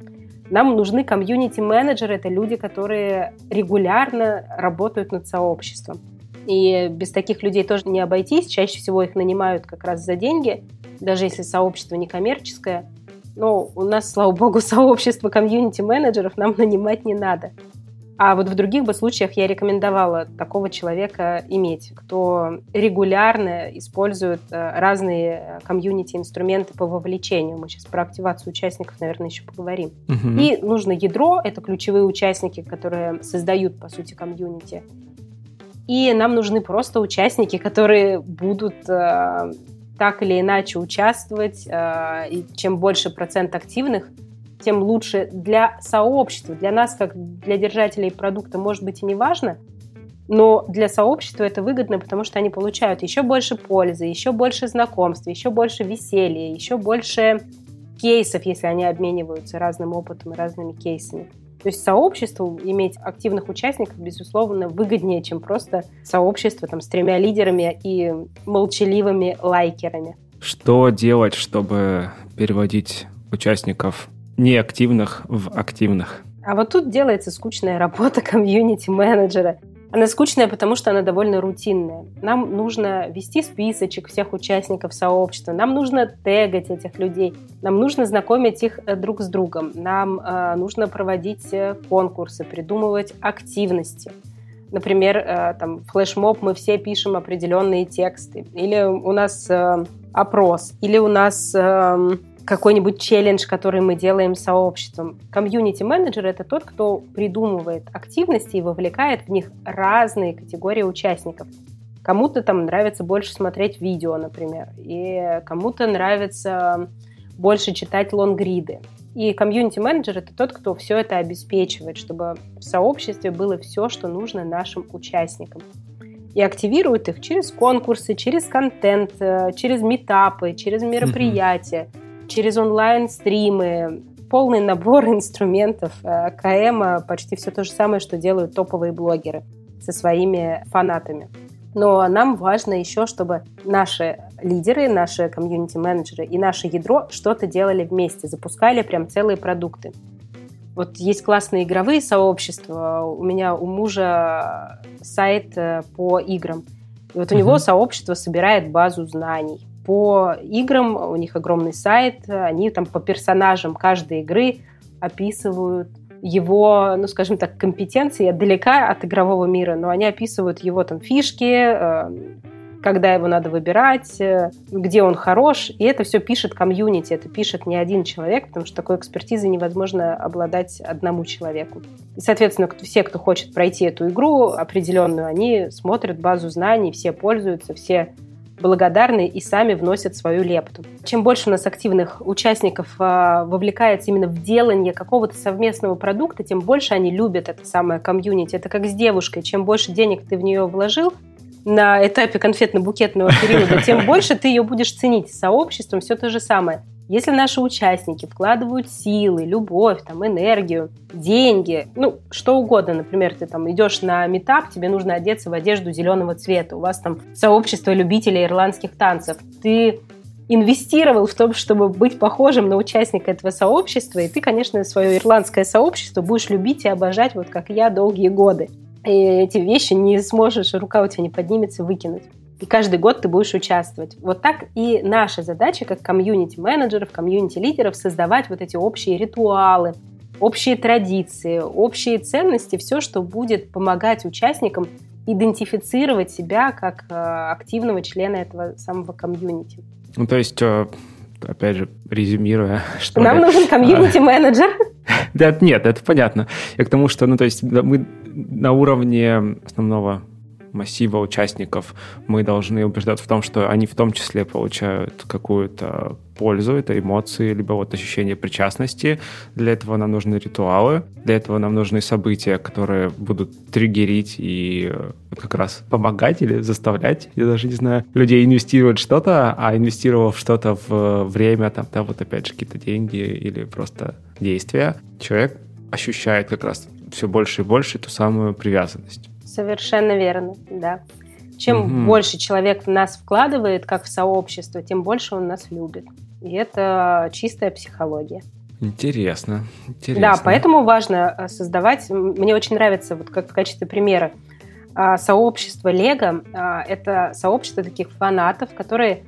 Нам нужны комьюнити-менеджеры, это люди, которые регулярно работают над сообществом. И без таких людей тоже не обойтись. Чаще всего их нанимают как раз за деньги, даже если сообщество не коммерческое. Но у нас, слава богу, (laughs) сообщество комьюнити-менеджеров нам нанимать не надо. А вот в других бы случаях я рекомендовала такого человека иметь, кто регулярно использует э, разные комьюнити-инструменты по вовлечению. Мы сейчас про активацию участников, наверное, еще поговорим. Угу. И нужно ядро, это ключевые участники, которые создают, по сути, комьюнити. И нам нужны просто участники, которые будут э, так или иначе участвовать. Э, и чем больше процент активных, тем лучше для сообщества, для нас, как для держателей продукта, может быть и не важно, но для сообщества это выгодно, потому что они получают еще больше пользы, еще больше знакомств, еще больше веселья, еще больше кейсов, если они обмениваются разным опытом и разными кейсами. То есть сообществу иметь активных участников, безусловно, выгоднее, чем просто сообщество там, с тремя лидерами и молчаливыми лайкерами. Что делать, чтобы переводить участников неактивных в активных. А вот тут делается скучная работа (laughs) комьюнити-менеджера. Она скучная, потому что она довольно рутинная. Нам нужно вести списочек всех участников сообщества, нам нужно тегать этих людей, нам нужно знакомить их э, друг с другом, нам э, нужно проводить э, конкурсы, придумывать активности. Например, э, там флешмоб мы все пишем определенные тексты, или у нас э, опрос, или у нас э, какой-нибудь челлендж, который мы делаем сообществом. Комьюнити-менеджер — это тот, кто придумывает активности и вовлекает в них разные категории участников. Кому-то там нравится больше смотреть видео, например, и кому-то нравится больше читать лонгриды. И комьюнити-менеджер — это тот, кто все это обеспечивает, чтобы в сообществе было все, что нужно нашим участникам. И активирует их через конкурсы, через контент, э, через метапы, через мероприятия. Mm-hmm через онлайн-стримы, полный набор (laughs) инструментов э, КМ, почти все то же самое, что делают топовые блогеры со своими фанатами. Но нам важно еще, чтобы наши лидеры, наши комьюнити-менеджеры и наше ядро что-то делали вместе, запускали прям целые продукты. Вот есть классные игровые сообщества. У меня у мужа сайт э, по играм. И вот у uh-huh. него сообщество собирает базу знаний по играм, у них огромный сайт, они там по персонажам каждой игры описывают его, ну, скажем так, компетенции. Отдалека от игрового мира, но они описывают его там фишки, э, когда его надо выбирать, э, где он хорош, и это все пишет комьюнити, это пишет не один человек, потому что такой экспертизой невозможно обладать одному человеку. И, соответственно, все, кто хочет пройти эту игру определенную, они смотрят базу знаний, все пользуются, все благодарны и сами вносят свою лепту. Чем больше у нас активных участников а, вовлекается именно в делание какого-то совместного продукта, тем больше они любят это самое комьюнити. Это как с девушкой. Чем больше денег ты в нее вложил, на этапе конфетно-букетного периода, (laughs) тем больше ты ее будешь ценить. Сообществом все то же самое. Если наши участники вкладывают силы, любовь, там, энергию, деньги, ну, что угодно, например, ты там идешь на метап, тебе нужно одеться в одежду зеленого цвета, у вас там сообщество любителей ирландских танцев, ты инвестировал в том, чтобы быть похожим на участника этого сообщества, и ты, конечно, свое ирландское сообщество будешь любить и обожать, вот как я, долгие годы. И эти вещи не сможешь, рука у тебя не поднимется выкинуть. И каждый год ты будешь участвовать. Вот так и наша задача, как комьюнити-менеджеров, комьюнити-лидеров, создавать вот эти общие ритуалы, общие традиции, общие ценности, все, что будет помогать участникам идентифицировать себя как э, активного члена этого самого комьюнити. Ну, то есть, э, опять же, резюмируя, (laughs) что... Нам ли, нужен комьюнити-менеджер. (laughs) Да, нет, это понятно. Я к тому, что, ну, то есть, мы на уровне основного массива участников мы должны убеждаться в том, что они в том числе получают какую-то пользу, это эмоции, либо вот ощущение причастности. Для этого нам нужны ритуалы, для этого нам нужны события, которые будут триггерить и вот как раз помогать или заставлять, я даже не знаю, людей инвестировать что-то, а инвестировав что-то в время, там, да, вот опять же какие-то деньги или просто действия, человек ощущает как раз все больше и больше ту самую привязанность. Совершенно верно, да. Чем угу. больше человек в нас вкладывает, как в сообщество, тем больше он нас любит. И это чистая психология. Интересно, интересно. Да, поэтому важно э, создавать. Мне очень нравится, вот как в качестве примера, а, сообщество Лего. А, это сообщество таких фанатов, которые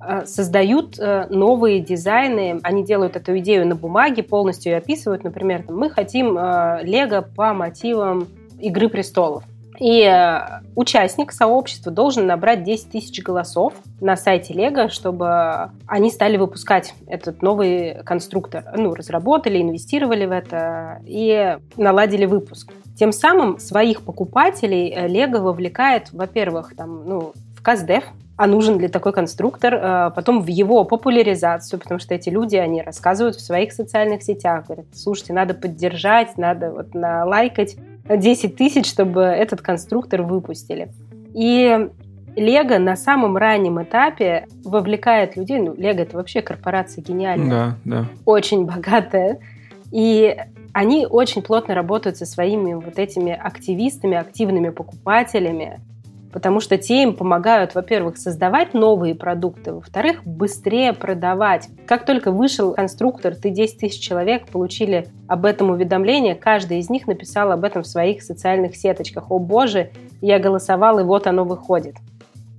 э, создают э, новые дизайны. Они делают эту идею на бумаге, полностью ее описывают. Например, мы хотим Лего по мотивам Игры престолов. И э, участник сообщества должен набрать 10 тысяч голосов на сайте Лего, чтобы они стали выпускать этот новый конструктор. Ну, разработали, инвестировали в это и наладили выпуск. Тем самым своих покупателей Лего вовлекает, во-первых, там, ну, в КАЗДЕФ, а нужен ли такой конструктор, э, потом в его популяризацию, потому что эти люди, они рассказывают в своих социальных сетях, говорят, слушайте, надо поддержать, надо вот налайкать 10 тысяч, чтобы этот конструктор выпустили. И Лего на самом раннем этапе вовлекает людей. Ну, Лего это вообще корпорация гениальная. Да, да. Очень богатая. И они очень плотно работают со своими вот этими активистами, активными покупателями потому что те им помогают, во-первых, создавать новые продукты, во-вторых, быстрее продавать. Как только вышел конструктор, ты 10 тысяч человек получили об этом уведомление, каждый из них написал об этом в своих социальных сеточках. «О боже, я голосовал, и вот оно выходит».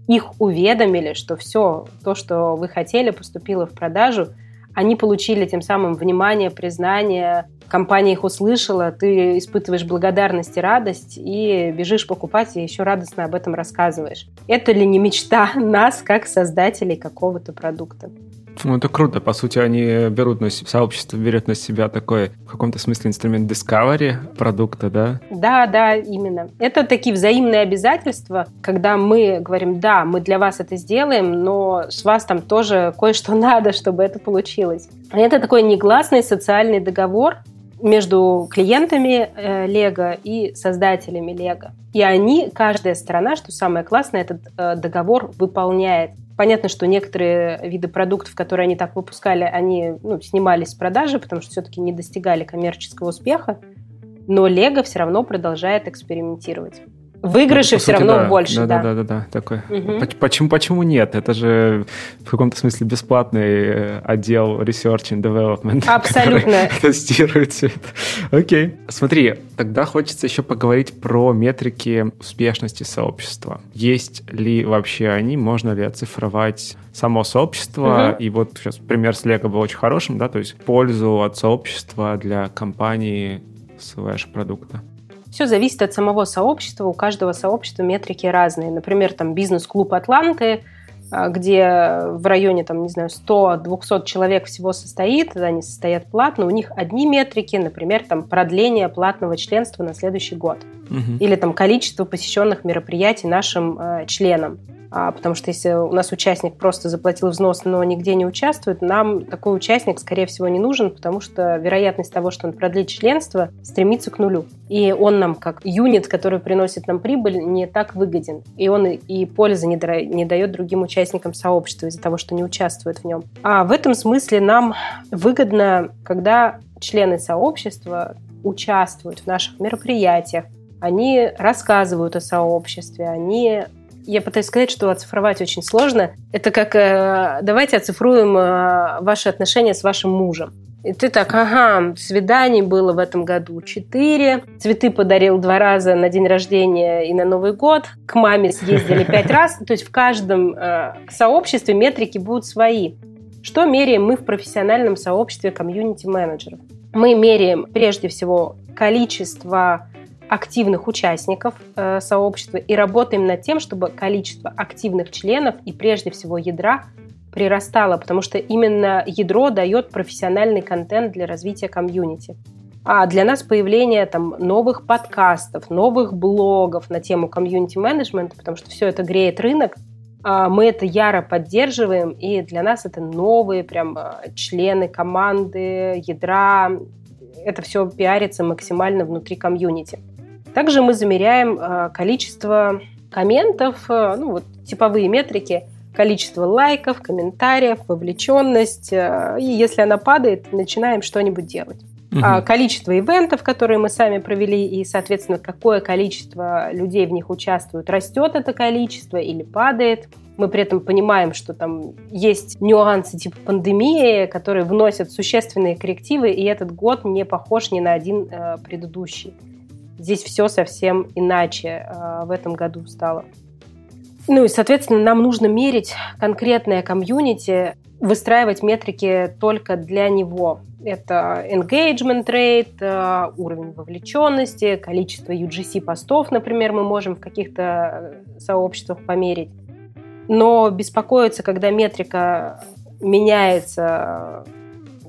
Их уведомили, что все то, что вы хотели, поступило в продажу, они получили тем самым внимание, признание, компания их услышала, ты испытываешь благодарность и радость и бежишь покупать и еще радостно об этом рассказываешь. Это ли не мечта (laughs) нас, как создателей какого-то продукта? Ну, это круто. По сути, они берут на себя, сообщество берет на себя такой, в каком-то смысле, инструмент discovery продукта, да? Да, да, именно. Это такие взаимные обязательства, когда мы говорим, да, мы для вас это сделаем, но с вас там тоже кое-что (laughs) надо, чтобы это получилось. Это такой негласный социальный договор, между клиентами э, Лего и создателями Лего. И они, каждая сторона, что самое классное, этот э, договор выполняет. Понятно, что некоторые виды продуктов, которые они так выпускали, они ну, снимались с продажи, потому что все-таки не достигали коммерческого успеха. Но Лего все равно продолжает экспериментировать. Выигрыши ну, все равно да. больше, да. Да, да, да, да, такой. Угу. Почему, почему нет? Это же в каком-то смысле бесплатный э, отдел Research and Development. (laughs) Абсолютно. Тестирует все это. Окей. Смотри, тогда хочется еще поговорить про метрики успешности сообщества. Есть ли вообще они, можно ли оцифровать само сообщество? Угу. И вот сейчас пример с Lego был очень хорошим, да, то есть пользу от сообщества для компании слэш продукта. Все зависит от самого сообщества. У каждого сообщества метрики разные. Например, там бизнес-клуб Атланты, а, где в районе, там, не знаю, 100-200 человек всего состоит, они состоят платно, у них одни метрики, например, там, продление платного членства на следующий год. Угу. Или там количество посещенных мероприятий нашим э, членам. А, потому что если у нас участник просто заплатил взнос, но нигде не участвует, нам такой участник, скорее всего, не нужен, потому что вероятность того, что он продлит членство, стремится к нулю. И он нам, как юнит, который приносит нам прибыль, не так выгоден. И он и пользы не, не дает другим участникам сообщества из-за того, что не участвует в нем. А в этом смысле нам выгодно, когда члены сообщества участвуют в наших мероприятиях, они рассказывают о сообществе, они Я пытаюсь сказать, что оцифровать очень сложно. Это как э, давайте оцифруем э, ваши отношения с вашим мужем. И ты так, ага, свиданий было в этом году четыре, цветы подарил два раза на день рождения и на Новый год, к маме съездили пять (laughs) раз. То есть в каждом э, сообществе метрики будут свои. Что меряем мы в профессиональном сообществе комьюнити-менеджеров? Мы меряем прежде всего количество активных участников э, сообщества и работаем над тем, чтобы количество активных членов и прежде всего ядра прирастало, потому что именно ядро дает профессиональный контент для развития комьюнити. А для нас появление там, новых подкастов, новых блогов на тему комьюнити-менеджмента, потому что все это греет рынок, а мы это яро поддерживаем, и для нас это новые прям а, члены команды, ядра. Это все пиарится максимально внутри комьюнити. Также мы замеряем а, количество комментов, ну вот типовые метрики, количество лайков, комментариев, вовлеченность. Э, и если она падает, начинаем что-нибудь делать. Угу. Количество ивентов, которые мы сами провели, и, соответственно, какое количество людей в них участвуют, растет это количество или падает. Мы при этом понимаем, что там есть нюансы типа пандемии, которые вносят существенные коррективы, и этот год не похож ни на один э, предыдущий. Здесь все совсем иначе э, в этом году стало. Ну и, соответственно, нам нужно мерить конкретное комьюнити, выстраивать метрики только для него. Это engagement rate, э, уровень вовлеченности, количество UGC-постов, например, мы можем в каких-то э, сообществах померить. Но беспокоиться, когда метрика меняется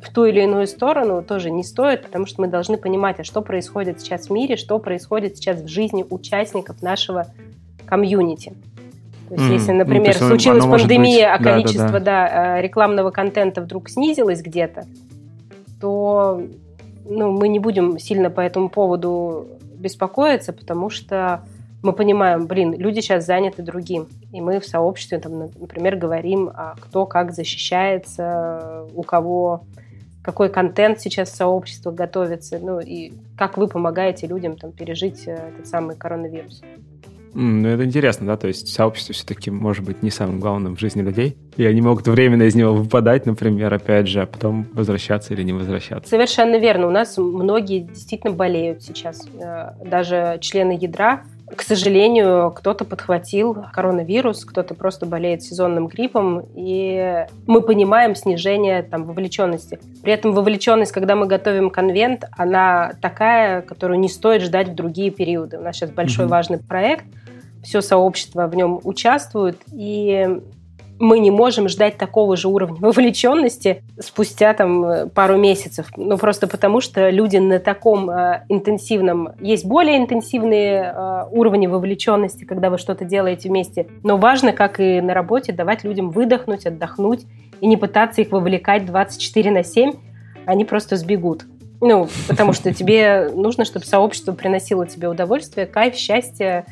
в ту или иную сторону, тоже не стоит, потому что мы должны понимать, а что происходит сейчас в мире, что происходит сейчас в жизни участников нашего комьюнити. То есть, mm, если, например, ну, случилась пандемия, быть... а количество да, да, да. рекламного контента вдруг снизилось где-то, то ну, мы не будем сильно по этому поводу беспокоиться, потому что мы понимаем, блин, люди сейчас заняты другим. И мы в сообществе, там, например, говорим, а кто как защищается, у кого какой контент сейчас в сообществе готовится, ну и как вы помогаете людям там, пережить э, этот самый коронавирус. Ну, это интересно, да, то есть сообщество все-таки может быть не самым главным в жизни людей, и они могут временно из него выпадать, например, опять же, а потом возвращаться или не возвращаться. Совершенно верно. У нас многие действительно болеют сейчас. Э, даже члены ядра, к сожалению, кто-то подхватил коронавирус, кто-то просто болеет сезонным гриппом, и мы понимаем снижение там, вовлеченности. При этом вовлеченность, когда мы готовим конвент, она такая, которую не стоит ждать в другие периоды. У нас сейчас большой mm-hmm. важный проект – все сообщество в нем участвует, и мы не можем ждать такого же уровня вовлеченности спустя там пару месяцев. Ну, просто потому что люди на таком э, интенсивном... Есть более интенсивные э, уровни вовлеченности, когда вы что-то делаете вместе. Но важно, как и на работе, давать людям выдохнуть, отдохнуть и не пытаться их вовлекать 24 на 7. Они просто сбегут. Ну, потому что тебе нужно, чтобы сообщество приносило тебе удовольствие, кайф, счастье,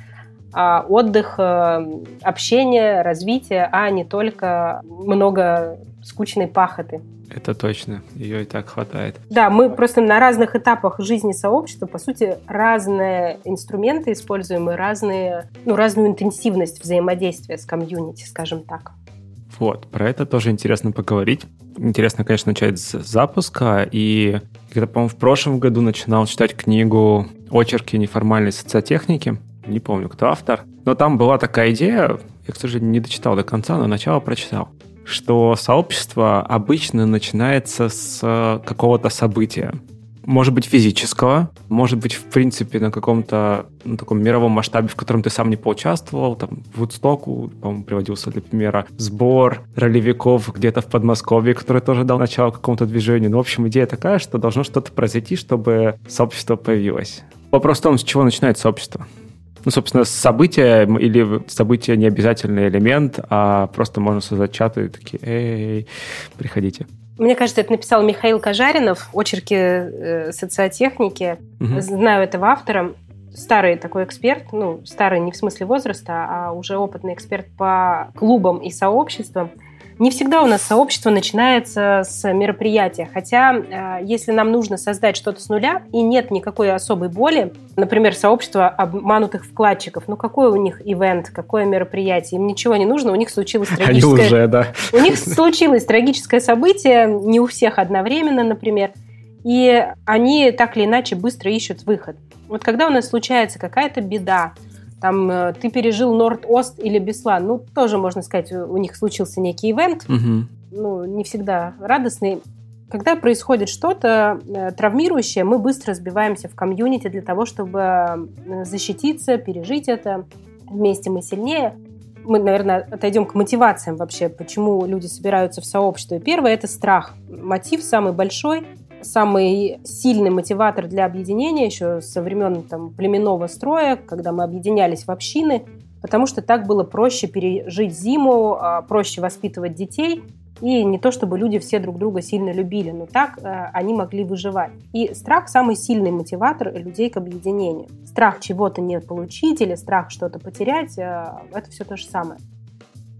отдых, э, общение, развитие, а не только много скучной пахоты. Это точно, ее и так хватает. Да, мы просто на разных этапах жизни сообщества, по сути, разные инструменты используем и разные, ну, разную интенсивность взаимодействия с комьюнити, скажем так. Вот, про это тоже интересно поговорить. Интересно, конечно, начать с запуска. И когда, по-моему, в прошлом году начинал читать книгу «Очерки неформальной социотехники», не помню, кто автор, но там была такая идея, я, к сожалению, не дочитал до конца, но начало прочитал, что сообщество обычно начинается с какого-то события. Может быть, физического, может быть, в принципе, на каком-то ну, таком мировом масштабе, в котором ты сам не поучаствовал. Там, в Вудстоку, по-моему, приводился для примера сбор ролевиков где-то в Подмосковье, который тоже дал начало какому-то движению. Ну, в общем, идея такая, что должно что-то произойти, чтобы сообщество появилось. Вопрос в том, с чего начинается сообщество ну, собственно, события или события не обязательный элемент, а просто можно создать чаты и такие, эй, приходите. Мне кажется, это написал Михаил Кожаринов, очерки э, социотехники. Угу. Знаю этого автора. Старый такой эксперт, ну, старый не в смысле возраста, а уже опытный эксперт по клубам и сообществам. Не всегда у нас сообщество начинается с мероприятия, хотя э, если нам нужно создать что-то с нуля и нет никакой особой боли, например, сообщество обманутых вкладчиков, ну какой у них ивент, какое мероприятие, им ничего не нужно, у них случилось трагическое... Они уже, да. У них случилось трагическое событие, не у всех одновременно, например, и они так или иначе быстро ищут выход. Вот когда у нас случается какая-то беда, там э, ты пережил Норд-Ост или Беслан, ну, тоже, можно сказать, у них случился некий ивент, угу. ну, не всегда радостный. Когда происходит что-то э, травмирующее, мы быстро сбиваемся в комьюнити для того, чтобы э, защититься, пережить это. Вместе мы сильнее. Мы, наверное, отойдем к мотивациям вообще, почему люди собираются в сообщество. Первое – это страх. Мотив самый большой – самый сильный мотиватор для объединения еще со времен там, племенного строя, когда мы объединялись в общины, потому что так было проще пережить зиму, а, проще воспитывать детей, и не то чтобы люди все друг друга сильно любили, но так э, они могли выживать. И страх самый сильный мотиватор людей к объединению. Страх чего-то не получить или страх что-то потерять, э, это все то же самое.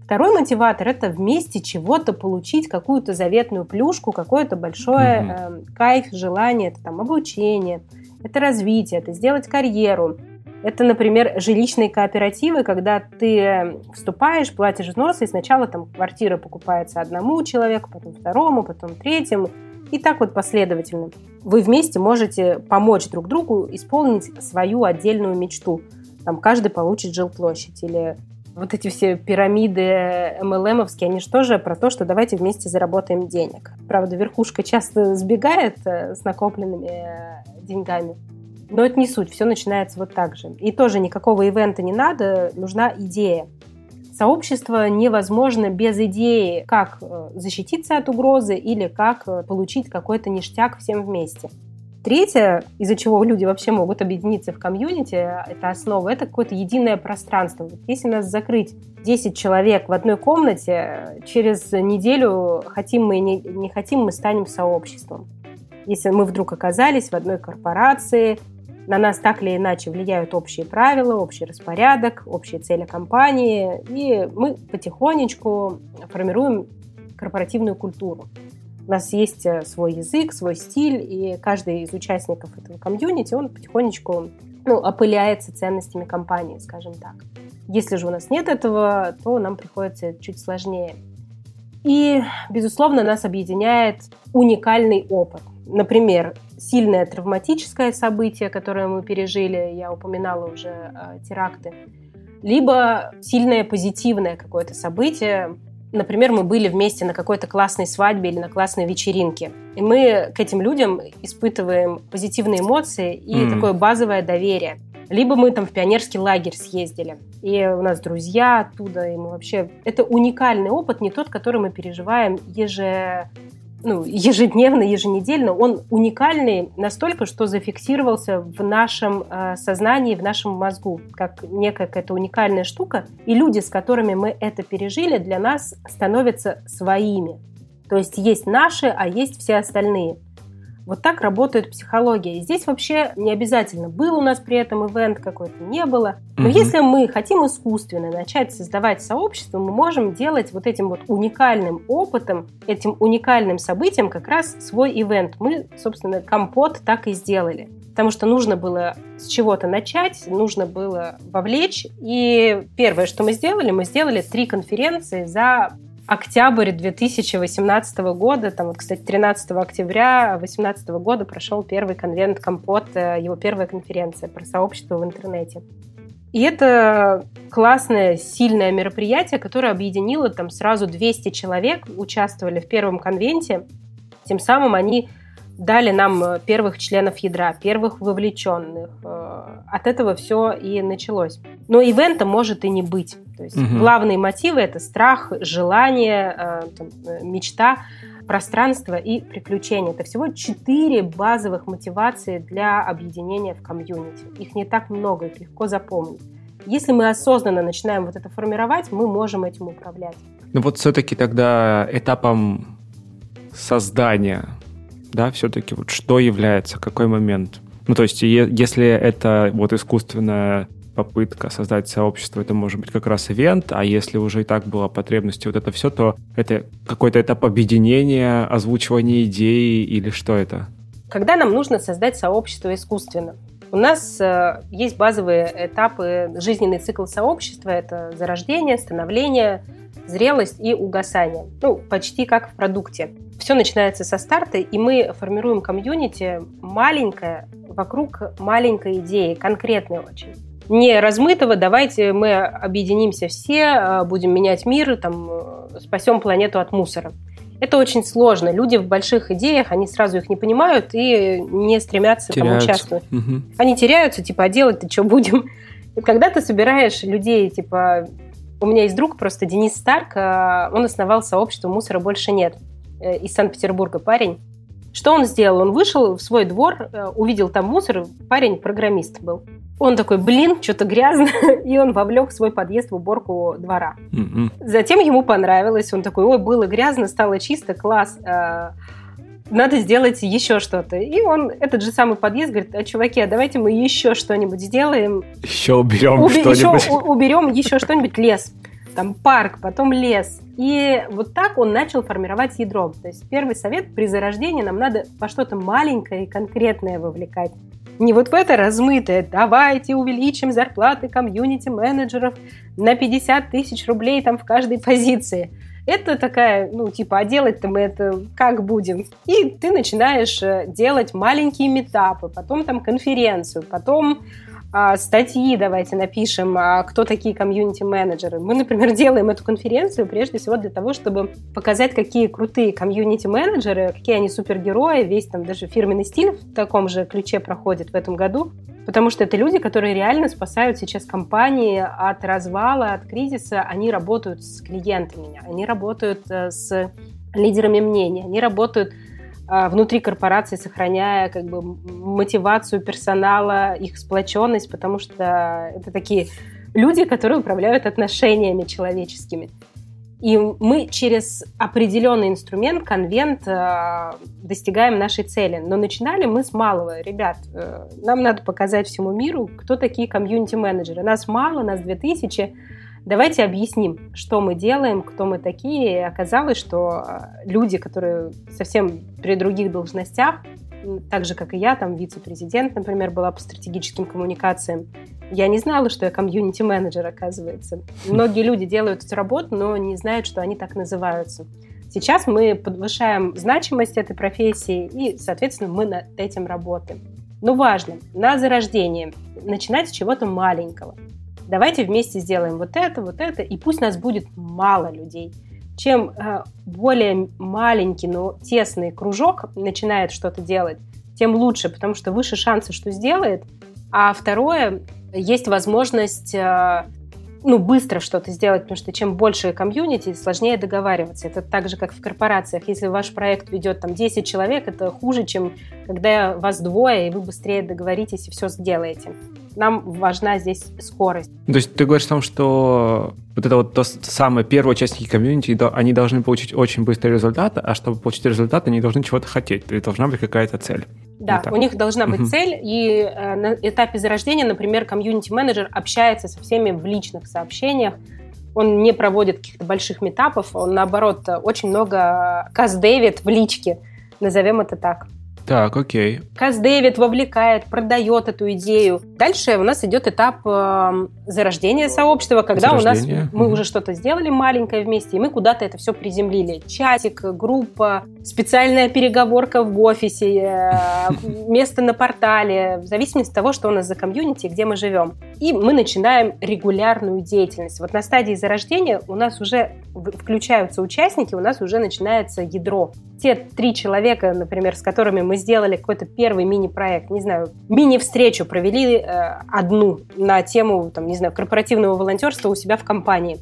Второй мотиватор – это вместе чего-то получить, какую-то заветную плюшку, какое-то большое mm-hmm. э, кайф, желание, это там обучение, это развитие, это сделать карьеру. Это, например, жилищные кооперативы, когда ты вступаешь, платишь взносы, и сначала там квартира покупается одному человеку, потом второму, потом третьему, и так вот последовательно. Вы вместе можете помочь друг другу исполнить свою отдельную мечту. Там каждый получит жилплощадь или вот эти все пирамиды MLM-овские, они же тоже про то, что давайте вместе заработаем денег. Правда, верхушка часто сбегает э, с накопленными э, деньгами. Но это не суть, все начинается вот так же. И тоже никакого ивента не надо, нужна идея. Сообщество невозможно без идеи, как э, защититься от угрозы или как получить какой-то ништяк всем вместе. Третье, из-за чего люди вообще могут объединиться в комьюнити, это основа, это какое-то единое пространство. Вот если нас закрыть 10 человек в одной комнате, через неделю, хотим мы не, не хотим, мы станем сообществом. Если мы вдруг оказались в одной корпорации, на нас так или иначе влияют общие правила, общий распорядок, общие цели компании, и мы потихонечку формируем корпоративную культуру. У нас есть э, свой язык, свой стиль, и каждый из участников этого комьюнити, он потихонечку ну, опыляется ценностями компании, скажем так. Если же у нас нет этого, то нам приходится чуть сложнее. И, безусловно, нас объединяет уникальный опыт. Например, сильное травматическое событие, которое мы пережили, я упоминала уже э, теракты, либо сильное позитивное какое-то событие, Например, мы были вместе на какой-то классной свадьбе или на классной вечеринке. И мы к этим людям испытываем позитивные эмоции и mm. такое базовое доверие. Либо мы там в пионерский лагерь съездили, и у нас друзья оттуда, и мы вообще... Это уникальный опыт, не тот, который мы переживаем еже ну, ежедневно, еженедельно, он уникальный настолько, что зафиксировался в нашем э, сознании, в нашем мозгу, как некая какая-то уникальная штука. И люди, с которыми мы это пережили, для нас становятся своими. То есть есть наши, а есть все остальные. Вот так работает психология. И здесь вообще не обязательно, был у нас при этом ивент какой-то, не было. Но угу. если мы хотим искусственно начать создавать сообщество, мы можем делать вот этим вот уникальным опытом, этим уникальным событием как раз свой ивент. Мы, собственно, компот так и сделали. Потому что нужно было с чего-то начать, нужно было вовлечь. И первое, что мы сделали, мы сделали три конференции за октябрь 2018 года, там вот, кстати, 13 октября 2018 года прошел первый конвент Компот, э, его первая конференция про сообщество в интернете. И это классное, сильное мероприятие, которое объединило там сразу 200 человек, участвовали в первом конвенте. Тем самым они дали нам э, первых членов ядра, первых вовлеченных. Э, от этого все и началось. Но ивента может и не быть. То есть угу. главные мотивы это страх, желание, э, там, мечта, пространство и приключения. Это всего четыре базовых мотивации для объединения в комьюнити. Их не так много, их легко запомнить. Если мы осознанно начинаем вот это формировать, мы можем этим управлять. Ну вот все-таки тогда этапом создания да, все-таки вот что является, какой момент? Ну, то есть, если это вот искусственная попытка создать сообщество, это может быть как раз ивент, а если уже и так была потребность вот это все, то это какой-то этап объединения, озвучивания идеи или что это? Когда нам нужно создать сообщество искусственно, у нас э, есть базовые этапы, жизненный цикл сообщества. Это зарождение, становление, зрелость и угасание. Ну, почти как в продукте. Все начинается со старта, и мы формируем комьюнити маленькое, вокруг маленькой идеи, конкретной очень. Не размытого, давайте мы объединимся все, э, будем менять мир, там, э, спасем планету от мусора. Это очень сложно. Люди в больших идеях, они сразу их не понимают и не стремятся теряются. там участвовать. Угу. Они теряются, типа, а делать-то что будем? И (laughs) когда ты собираешь людей, типа, у меня есть друг просто Денис Старк, а, он основал сообщество «Мусора больше нет» э, из Санкт-Петербурга парень. Что он сделал? Он вышел в свой двор, э, увидел там мусор, парень программист был. Он такой, блин, что-то грязно, (laughs) и он вовлек свой подъезд в уборку двора. Mm-hmm. Затем ему понравилось, он такой, ой, было грязно, стало чисто, класс, э, надо сделать еще что-то. И он этот же самый подъезд говорит, а, чуваки, а давайте мы еще что-нибудь сделаем. Еще уберем Уби- что-нибудь. Еще уберем еще что-нибудь, лес. Там парк, потом лес. И вот так он начал формировать ядро. То есть первый совет при зарождении нам надо во что-то маленькое и конкретное вовлекать. Не вот в это размытое, давайте увеличим зарплаты комьюнити-менеджеров на 50 тысяч рублей там в каждой позиции. Это такая, ну, типа, а делать-то мы это как будем? И ты начинаешь э, делать маленькие метапы, потом там конференцию, потом статьи давайте напишем, а кто такие комьюнити-менеджеры. Мы, например, (laughs) делаем эту конференцию прежде всего для того, чтобы показать, какие крутые комьюнити-менеджеры, какие они супергерои, весь там даже фирменный стиль в таком же ключе проходит в этом году. Потому что это люди, которые реально спасают сейчас компании от развала, от кризиса. Они работают с клиентами, они работают э, с лидерами мнений, они работают а, внутри корпорации, сохраняя как бы мотивацию персонала, их сплоченность, потому что это такие люди, которые управляют отношениями человеческими. И мы через определенный инструмент, конвент, а, достигаем нашей цели. Но начинали мы с малого. Ребят, э, нам надо показать всему миру, кто такие комьюнити-менеджеры. Нас мало, нас 2000, Давайте объясним, что мы делаем, кто мы такие. И оказалось, что а, люди, которые совсем при других должностях, так же, как и я, там вице-президент, например, была по стратегическим коммуникациям, я не знала, что я комьюнити-менеджер, оказывается. Многие люди делают эту работу, но не знают, что они так называются. Сейчас мы подвышаем значимость этой профессии, и, соответственно, мы над этим работаем. Но важно, на зарождение начинать с чего-то маленького давайте вместе сделаем вот это, вот это, и пусть нас будет мало людей. Чем э, более маленький, но тесный кружок начинает что-то делать, тем лучше, потому что выше шансы, что сделает. А второе, есть возможность э, ну, быстро что-то сделать, потому что чем больше комьюнити, сложнее договариваться. Это так же, как в корпорациях. Если ваш проект ведет там 10 человек, это хуже, чем когда вас двое, и вы быстрее договоритесь и все сделаете нам важна здесь скорость. То есть ты говоришь о том, что вот это вот то самое первые участники комьюнити, они должны получить очень быстрый результат, а чтобы получить результат, они должны чего-то хотеть, то есть должна быть какая-то цель. Да, у них должна быть угу. цель, и э, на этапе зарождения, например, комьюнити-менеджер общается со всеми в личных сообщениях, он не проводит каких-то больших метапов, он, наоборот, очень много каз-дэвид в личке, назовем это так. Так, окей. Каз Дэвид вовлекает, продает эту идею. Дальше у нас идет этап э, зарождения сообщества, когда Зарождение. у нас мы уже что-то сделали маленькое вместе, и мы куда-то это все приземлили. Чатик, группа, специальная переговорка в офисе, э, (laughs) место на портале, в зависимости от того, что у нас за комьюнити, где мы живем. И мы начинаем регулярную деятельность. Вот на стадии зарождения у нас уже включаются участники, у нас уже начинается ядро. Те три человека, например, с которыми мы сделали какой-то первый мини-проект, не знаю, мини-встречу провели э, одну на тему, там, не знаю, корпоративного волонтерства у себя в компании.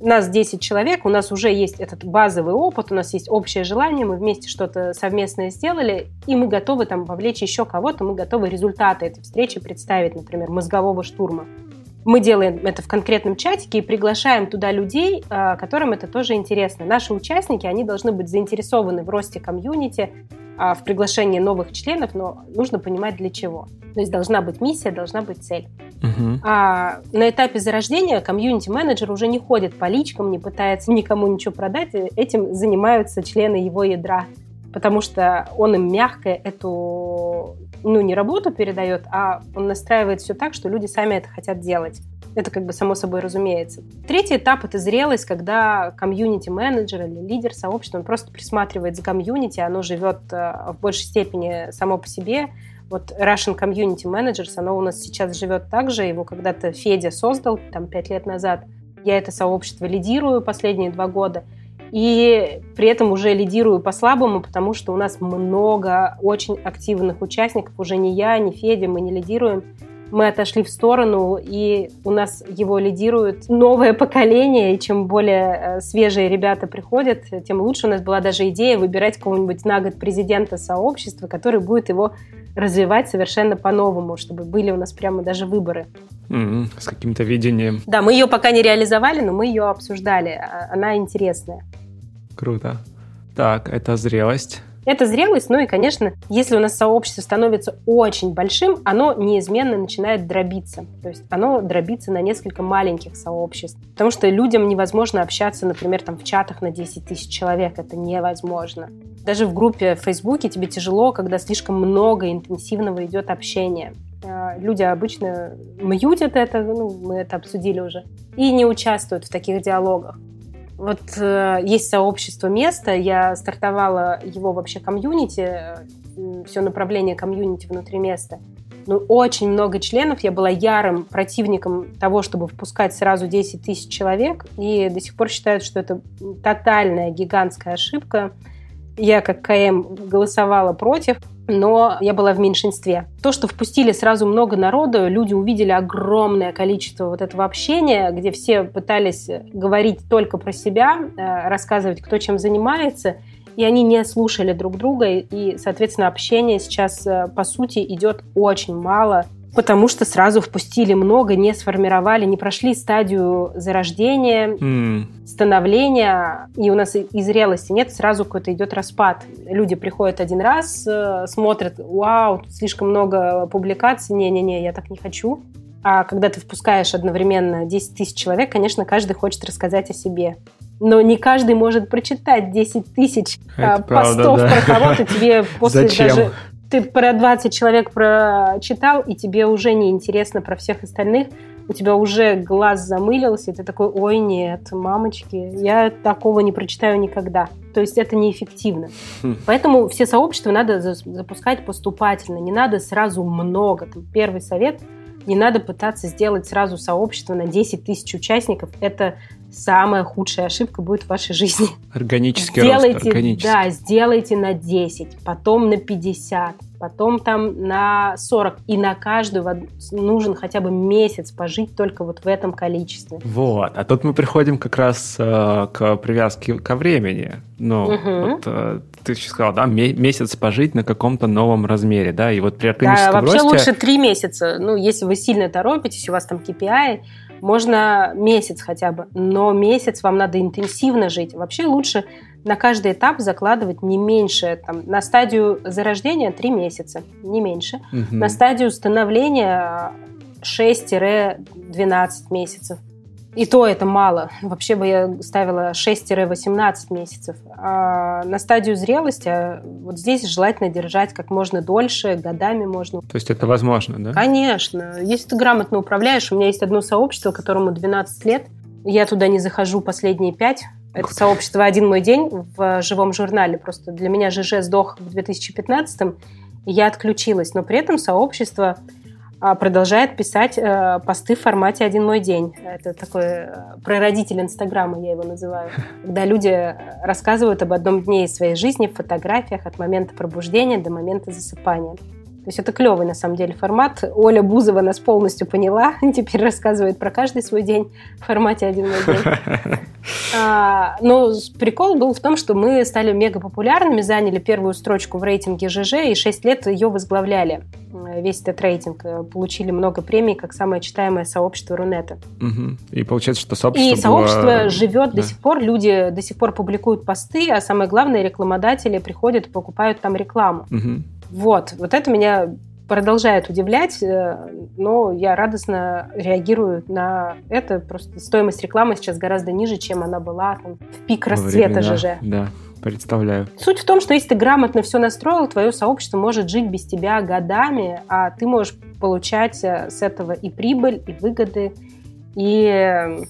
Нас 10 человек, у нас уже есть этот базовый опыт, у нас есть общее желание, мы вместе что-то совместное сделали, и мы готовы там вовлечь еще кого-то, мы готовы результаты этой встречи представить, например, мозгового штурма. Мы делаем это в конкретном чатике и приглашаем туда людей, а, которым это тоже интересно. Наши участники, они должны быть заинтересованы в росте комьюнити, а, в приглашении новых членов, но нужно понимать для чего. То есть должна быть миссия, должна быть цель. Угу. А на этапе зарождения комьюнити-менеджер уже не ходит по личкам, не пытается никому ничего продать. Этим занимаются члены его ядра. Потому что он им мягко эту, ну, не работу передает, а он настраивает все так, что люди сами это хотят делать. Это как бы само собой разумеется. Третий этап — это зрелость, когда комьюнити-менеджер или лидер сообщества, он просто присматривает за комьюнити, оно живет э, в большей степени само по себе, вот Russian Community Managers, оно у нас сейчас живет так же, его когда-то Федя создал, там, пять лет назад. Я это сообщество лидирую последние два года. И при этом уже лидирую по-слабому, потому что у нас много очень активных участников. Уже не я, не Федя, мы не лидируем мы отошли в сторону, и у нас его лидирует новое поколение, и чем более э, свежие ребята приходят, тем лучше. У нас была даже идея выбирать кого-нибудь на год президента сообщества, который будет его развивать совершенно по-новому, чтобы были у нас прямо даже выборы. Mm-hmm, с каким-то видением. Да, мы ее пока не реализовали, но мы ее обсуждали. А, она интересная. Круто. Так, это зрелость. Это зрелость, ну и, конечно, если у нас сообщество становится очень большим, оно неизменно начинает дробиться. То есть оно дробится на несколько маленьких сообществ. Потому что людям невозможно общаться, например, там в чатах на 10 тысяч человек. Это невозможно. Даже в группе в Фейсбуке тебе тяжело, когда слишком много интенсивного идет общения. А, люди обычно мьютят это, ну, мы это обсудили уже, и не участвуют в таких диалогах. Вот э, есть сообщество места, я стартовала его вообще комьюнити, э, все направление комьюнити внутри места. Ну, очень много членов. Я была ярым противником того, чтобы впускать сразу 10 тысяч человек. И до сих пор считают, что это тотальная гигантская ошибка. Я как КМ голосовала против но я была в меньшинстве. То, что впустили сразу много народу, люди увидели огромное количество вот этого общения, где все пытались говорить только про себя, э, рассказывать, кто чем занимается, и они не слушали друг друга, и, соответственно, общение сейчас, э, по сути, идет очень мало потому что сразу впустили много, не сформировали, не прошли стадию зарождения, mm. становления, и у нас и зрелости нет, сразу какой-то идет распад. Люди приходят один раз, э, смотрят, вау, тут слишком много публикаций, не-не-не, я так не хочу. А когда ты впускаешь одновременно 10 тысяч человек, конечно, каждый хочет рассказать о себе. Но не каждый может прочитать 10 тысяч Это постов правда, да. про кого-то. Тебе (laughs) после Зачем? даже ты про 20 человек прочитал, и тебе уже не интересно про всех остальных, у тебя уже глаз замылился, и ты такой, ой, нет, мамочки, я такого не прочитаю никогда. То есть это неэффективно. Хм. Поэтому все сообщества надо запускать поступательно, не надо сразу много. Там, первый совет – не надо пытаться сделать сразу сообщество на 10 тысяч участников. Это самая худшая ошибка будет в вашей жизни. Органический сделайте, рост. Органический. Да, сделайте на 10, потом на 50, потом там на 40. И на каждую нужен хотя бы месяц пожить только вот в этом количестве. Вот. А тут мы приходим как раз э, к привязке ко времени. Ну, угу. вот, э, ты сейчас сказал, да, месяц пожить на каком-то новом размере, да, и вот при органическом да, вообще росте... лучше три месяца. Ну, если вы сильно торопитесь, у вас там KPI, можно месяц хотя бы, но месяц вам надо интенсивно жить. Вообще лучше на каждый этап закладывать не меньше, там, на стадию зарождения 3 месяца, не меньше, угу. на стадию становления 6-12 месяцев. И то это мало. Вообще бы я ставила 6-18 месяцев. А на стадию зрелости а вот здесь желательно держать как можно дольше, годами можно. То есть это возможно, да? Конечно. Если ты грамотно управляешь, у меня есть одно сообщество, которому 12 лет. Я туда не захожу последние 5. Это сообщество «Один мой день» в живом журнале. Просто для меня ЖЖ сдох в 2015 и я отключилась. Но при этом сообщество продолжает писать э, посты в формате «Один мой день». Это такой э, прародитель Инстаграма, я его называю. (laughs) Когда люди рассказывают об одном дне из своей жизни в фотографиях от момента пробуждения до момента засыпания. То есть это клевый, на самом деле, формат. Оля Бузова нас полностью поняла, (laughs) теперь рассказывает про каждый свой день в формате один мой день. (laughs) А, но прикол был в том, что мы стали мега популярными, заняли первую строчку в рейтинге ЖЖ и 6 лет ее возглавляли. Весь этот рейтинг. Получили много премий как самое читаемое сообщество Рунета. Угу. И получается, что сообщество И сообщество живет да. до сих пор, люди до сих пор публикуют посты, а самое главное, рекламодатели приходят и покупают там рекламу. Угу. Вот, вот это меня продолжает удивлять, э, но я радостно реагирую на это. Просто стоимость рекламы сейчас гораздо ниже, чем она была там, в пик расцвета времена, ЖЖ. Да, представляю. Суть в том, что если ты грамотно все настроил, твое сообщество может жить без тебя годами, а ты можешь получать э, с этого и прибыль, и выгоды, и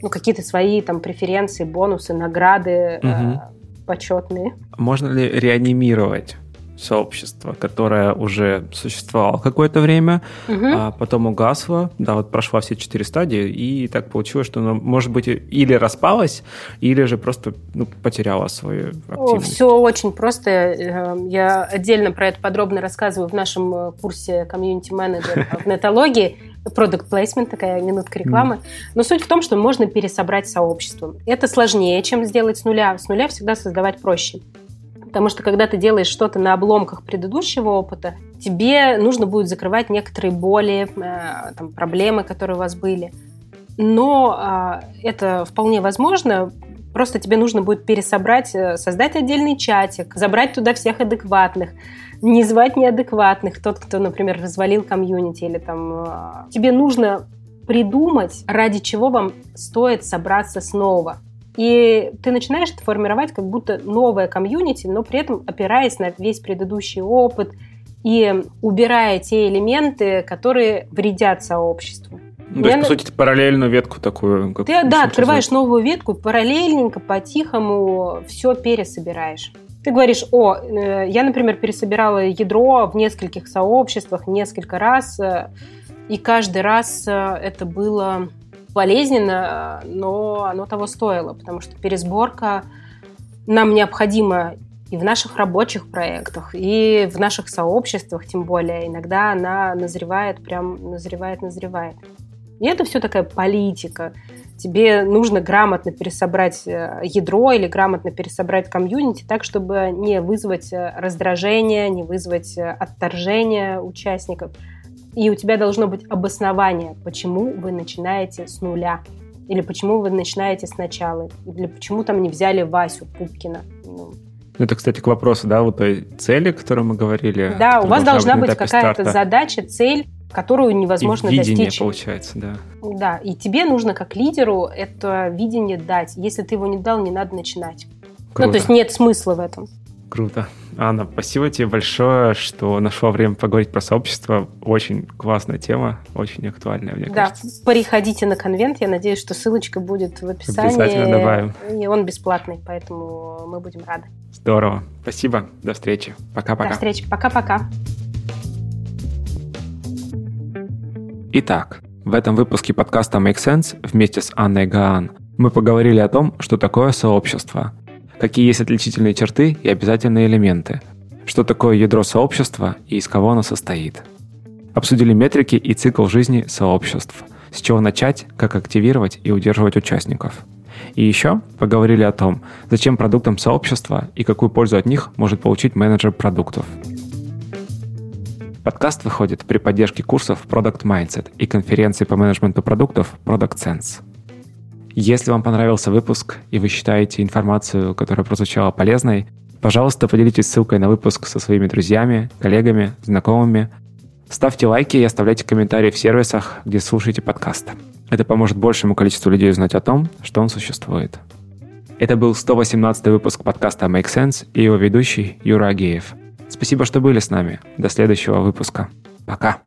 ну, какие-то свои там преференции, бонусы, награды угу. э, почетные. Можно ли реанимировать сообщество, которое уже существовало какое-то время, угу. а потом угасло, да, вот прошла все четыре стадии, и так получилось, что оно, может быть, или распалось, или же просто ну, потеряло свою активность. все очень просто. Эм, я отдельно про это подробно рассказываю в нашем э, курсе комьюнити-менеджер (laughs) в нетологии. Product placement, такая минутка рекламы. Но суть в том, что можно пересобрать сообщество. Это сложнее, чем сделать с нуля. С нуля всегда создавать проще. Потому что когда ты делаешь что-то на обломках предыдущего опыта, тебе нужно будет закрывать некоторые боли, э, там, проблемы, которые у вас были. Но э, это вполне возможно. Просто тебе нужно будет пересобрать, э, создать отдельный чатик, забрать туда всех адекватных, не звать неадекватных, тот, кто, например, развалил комьюнити или там... Э, тебе нужно придумать, ради чего вам стоит собраться снова. И ты начинаешь это формировать как будто новое комьюнити, но при этом опираясь на весь предыдущий опыт и убирая те элементы, которые вредят сообществу. Ну, то есть, по сути, ты параллельную ветку такую... Как ты, да, открываешь новую ветку, параллельненько, по-тихому все пересобираешь. Ты говоришь, о, э, я, например, пересобирала ядро в нескольких сообществах несколько раз, э, и каждый раз э, это было болезненно, но оно того стоило, потому что пересборка нам необходима и в наших рабочих проектах, и в наших сообществах, тем более. Иногда она назревает, прям назревает, назревает. И это все такая политика. Тебе нужно грамотно пересобрать э, ядро или грамотно пересобрать комьюнити так, чтобы не вызвать э, раздражение, не вызвать э, отторжение участников – и у тебя должно быть обоснование, почему вы начинаете с нуля. Или почему вы начинаете сначала. Или почему там не взяли Васю Пупкина. Ну, это, кстати, к вопросу, да, вот той цели, о которой мы говорили. Да, у вас должна быть, быть какая-то задача, цель, которую невозможно и видение, достичь. получается, да. Да, и тебе нужно как лидеру это видение дать. Если ты его не дал, не надо начинать. Круто. Ну, то есть нет смысла в этом. Круто. Анна, спасибо тебе большое, что нашла время поговорить про сообщество. Очень классная тема, очень актуальная, мне да, кажется. Да, переходите на конвент. Я надеюсь, что ссылочка будет в описании. Обязательно добавим. И он бесплатный, поэтому мы будем рады. Здорово. Спасибо. До встречи. Пока-пока. До встречи. Пока-пока. Итак, в этом выпуске подкаста Make Sense вместе с Анной Гаан мы поговорили о том, что такое сообщество – какие есть отличительные черты и обязательные элементы, что такое ядро сообщества и из кого оно состоит. Обсудили метрики и цикл жизни сообществ, с чего начать, как активировать и удерживать участников. И еще поговорили о том, зачем продуктам сообщества и какую пользу от них может получить менеджер продуктов. Подкаст выходит при поддержке курсов Product Mindset и конференции по менеджменту продуктов Product Sense. Если вам понравился выпуск и вы считаете информацию, которая прозвучала полезной, пожалуйста, поделитесь ссылкой на выпуск со своими друзьями, коллегами, знакомыми. Ставьте лайки и оставляйте комментарии в сервисах, где слушаете подкаст. Это поможет большему количеству людей узнать о том, что он существует. Это был 118 выпуск подкаста Make Sense и его ведущий Юра Агеев. Спасибо, что были с нами. До следующего выпуска. Пока.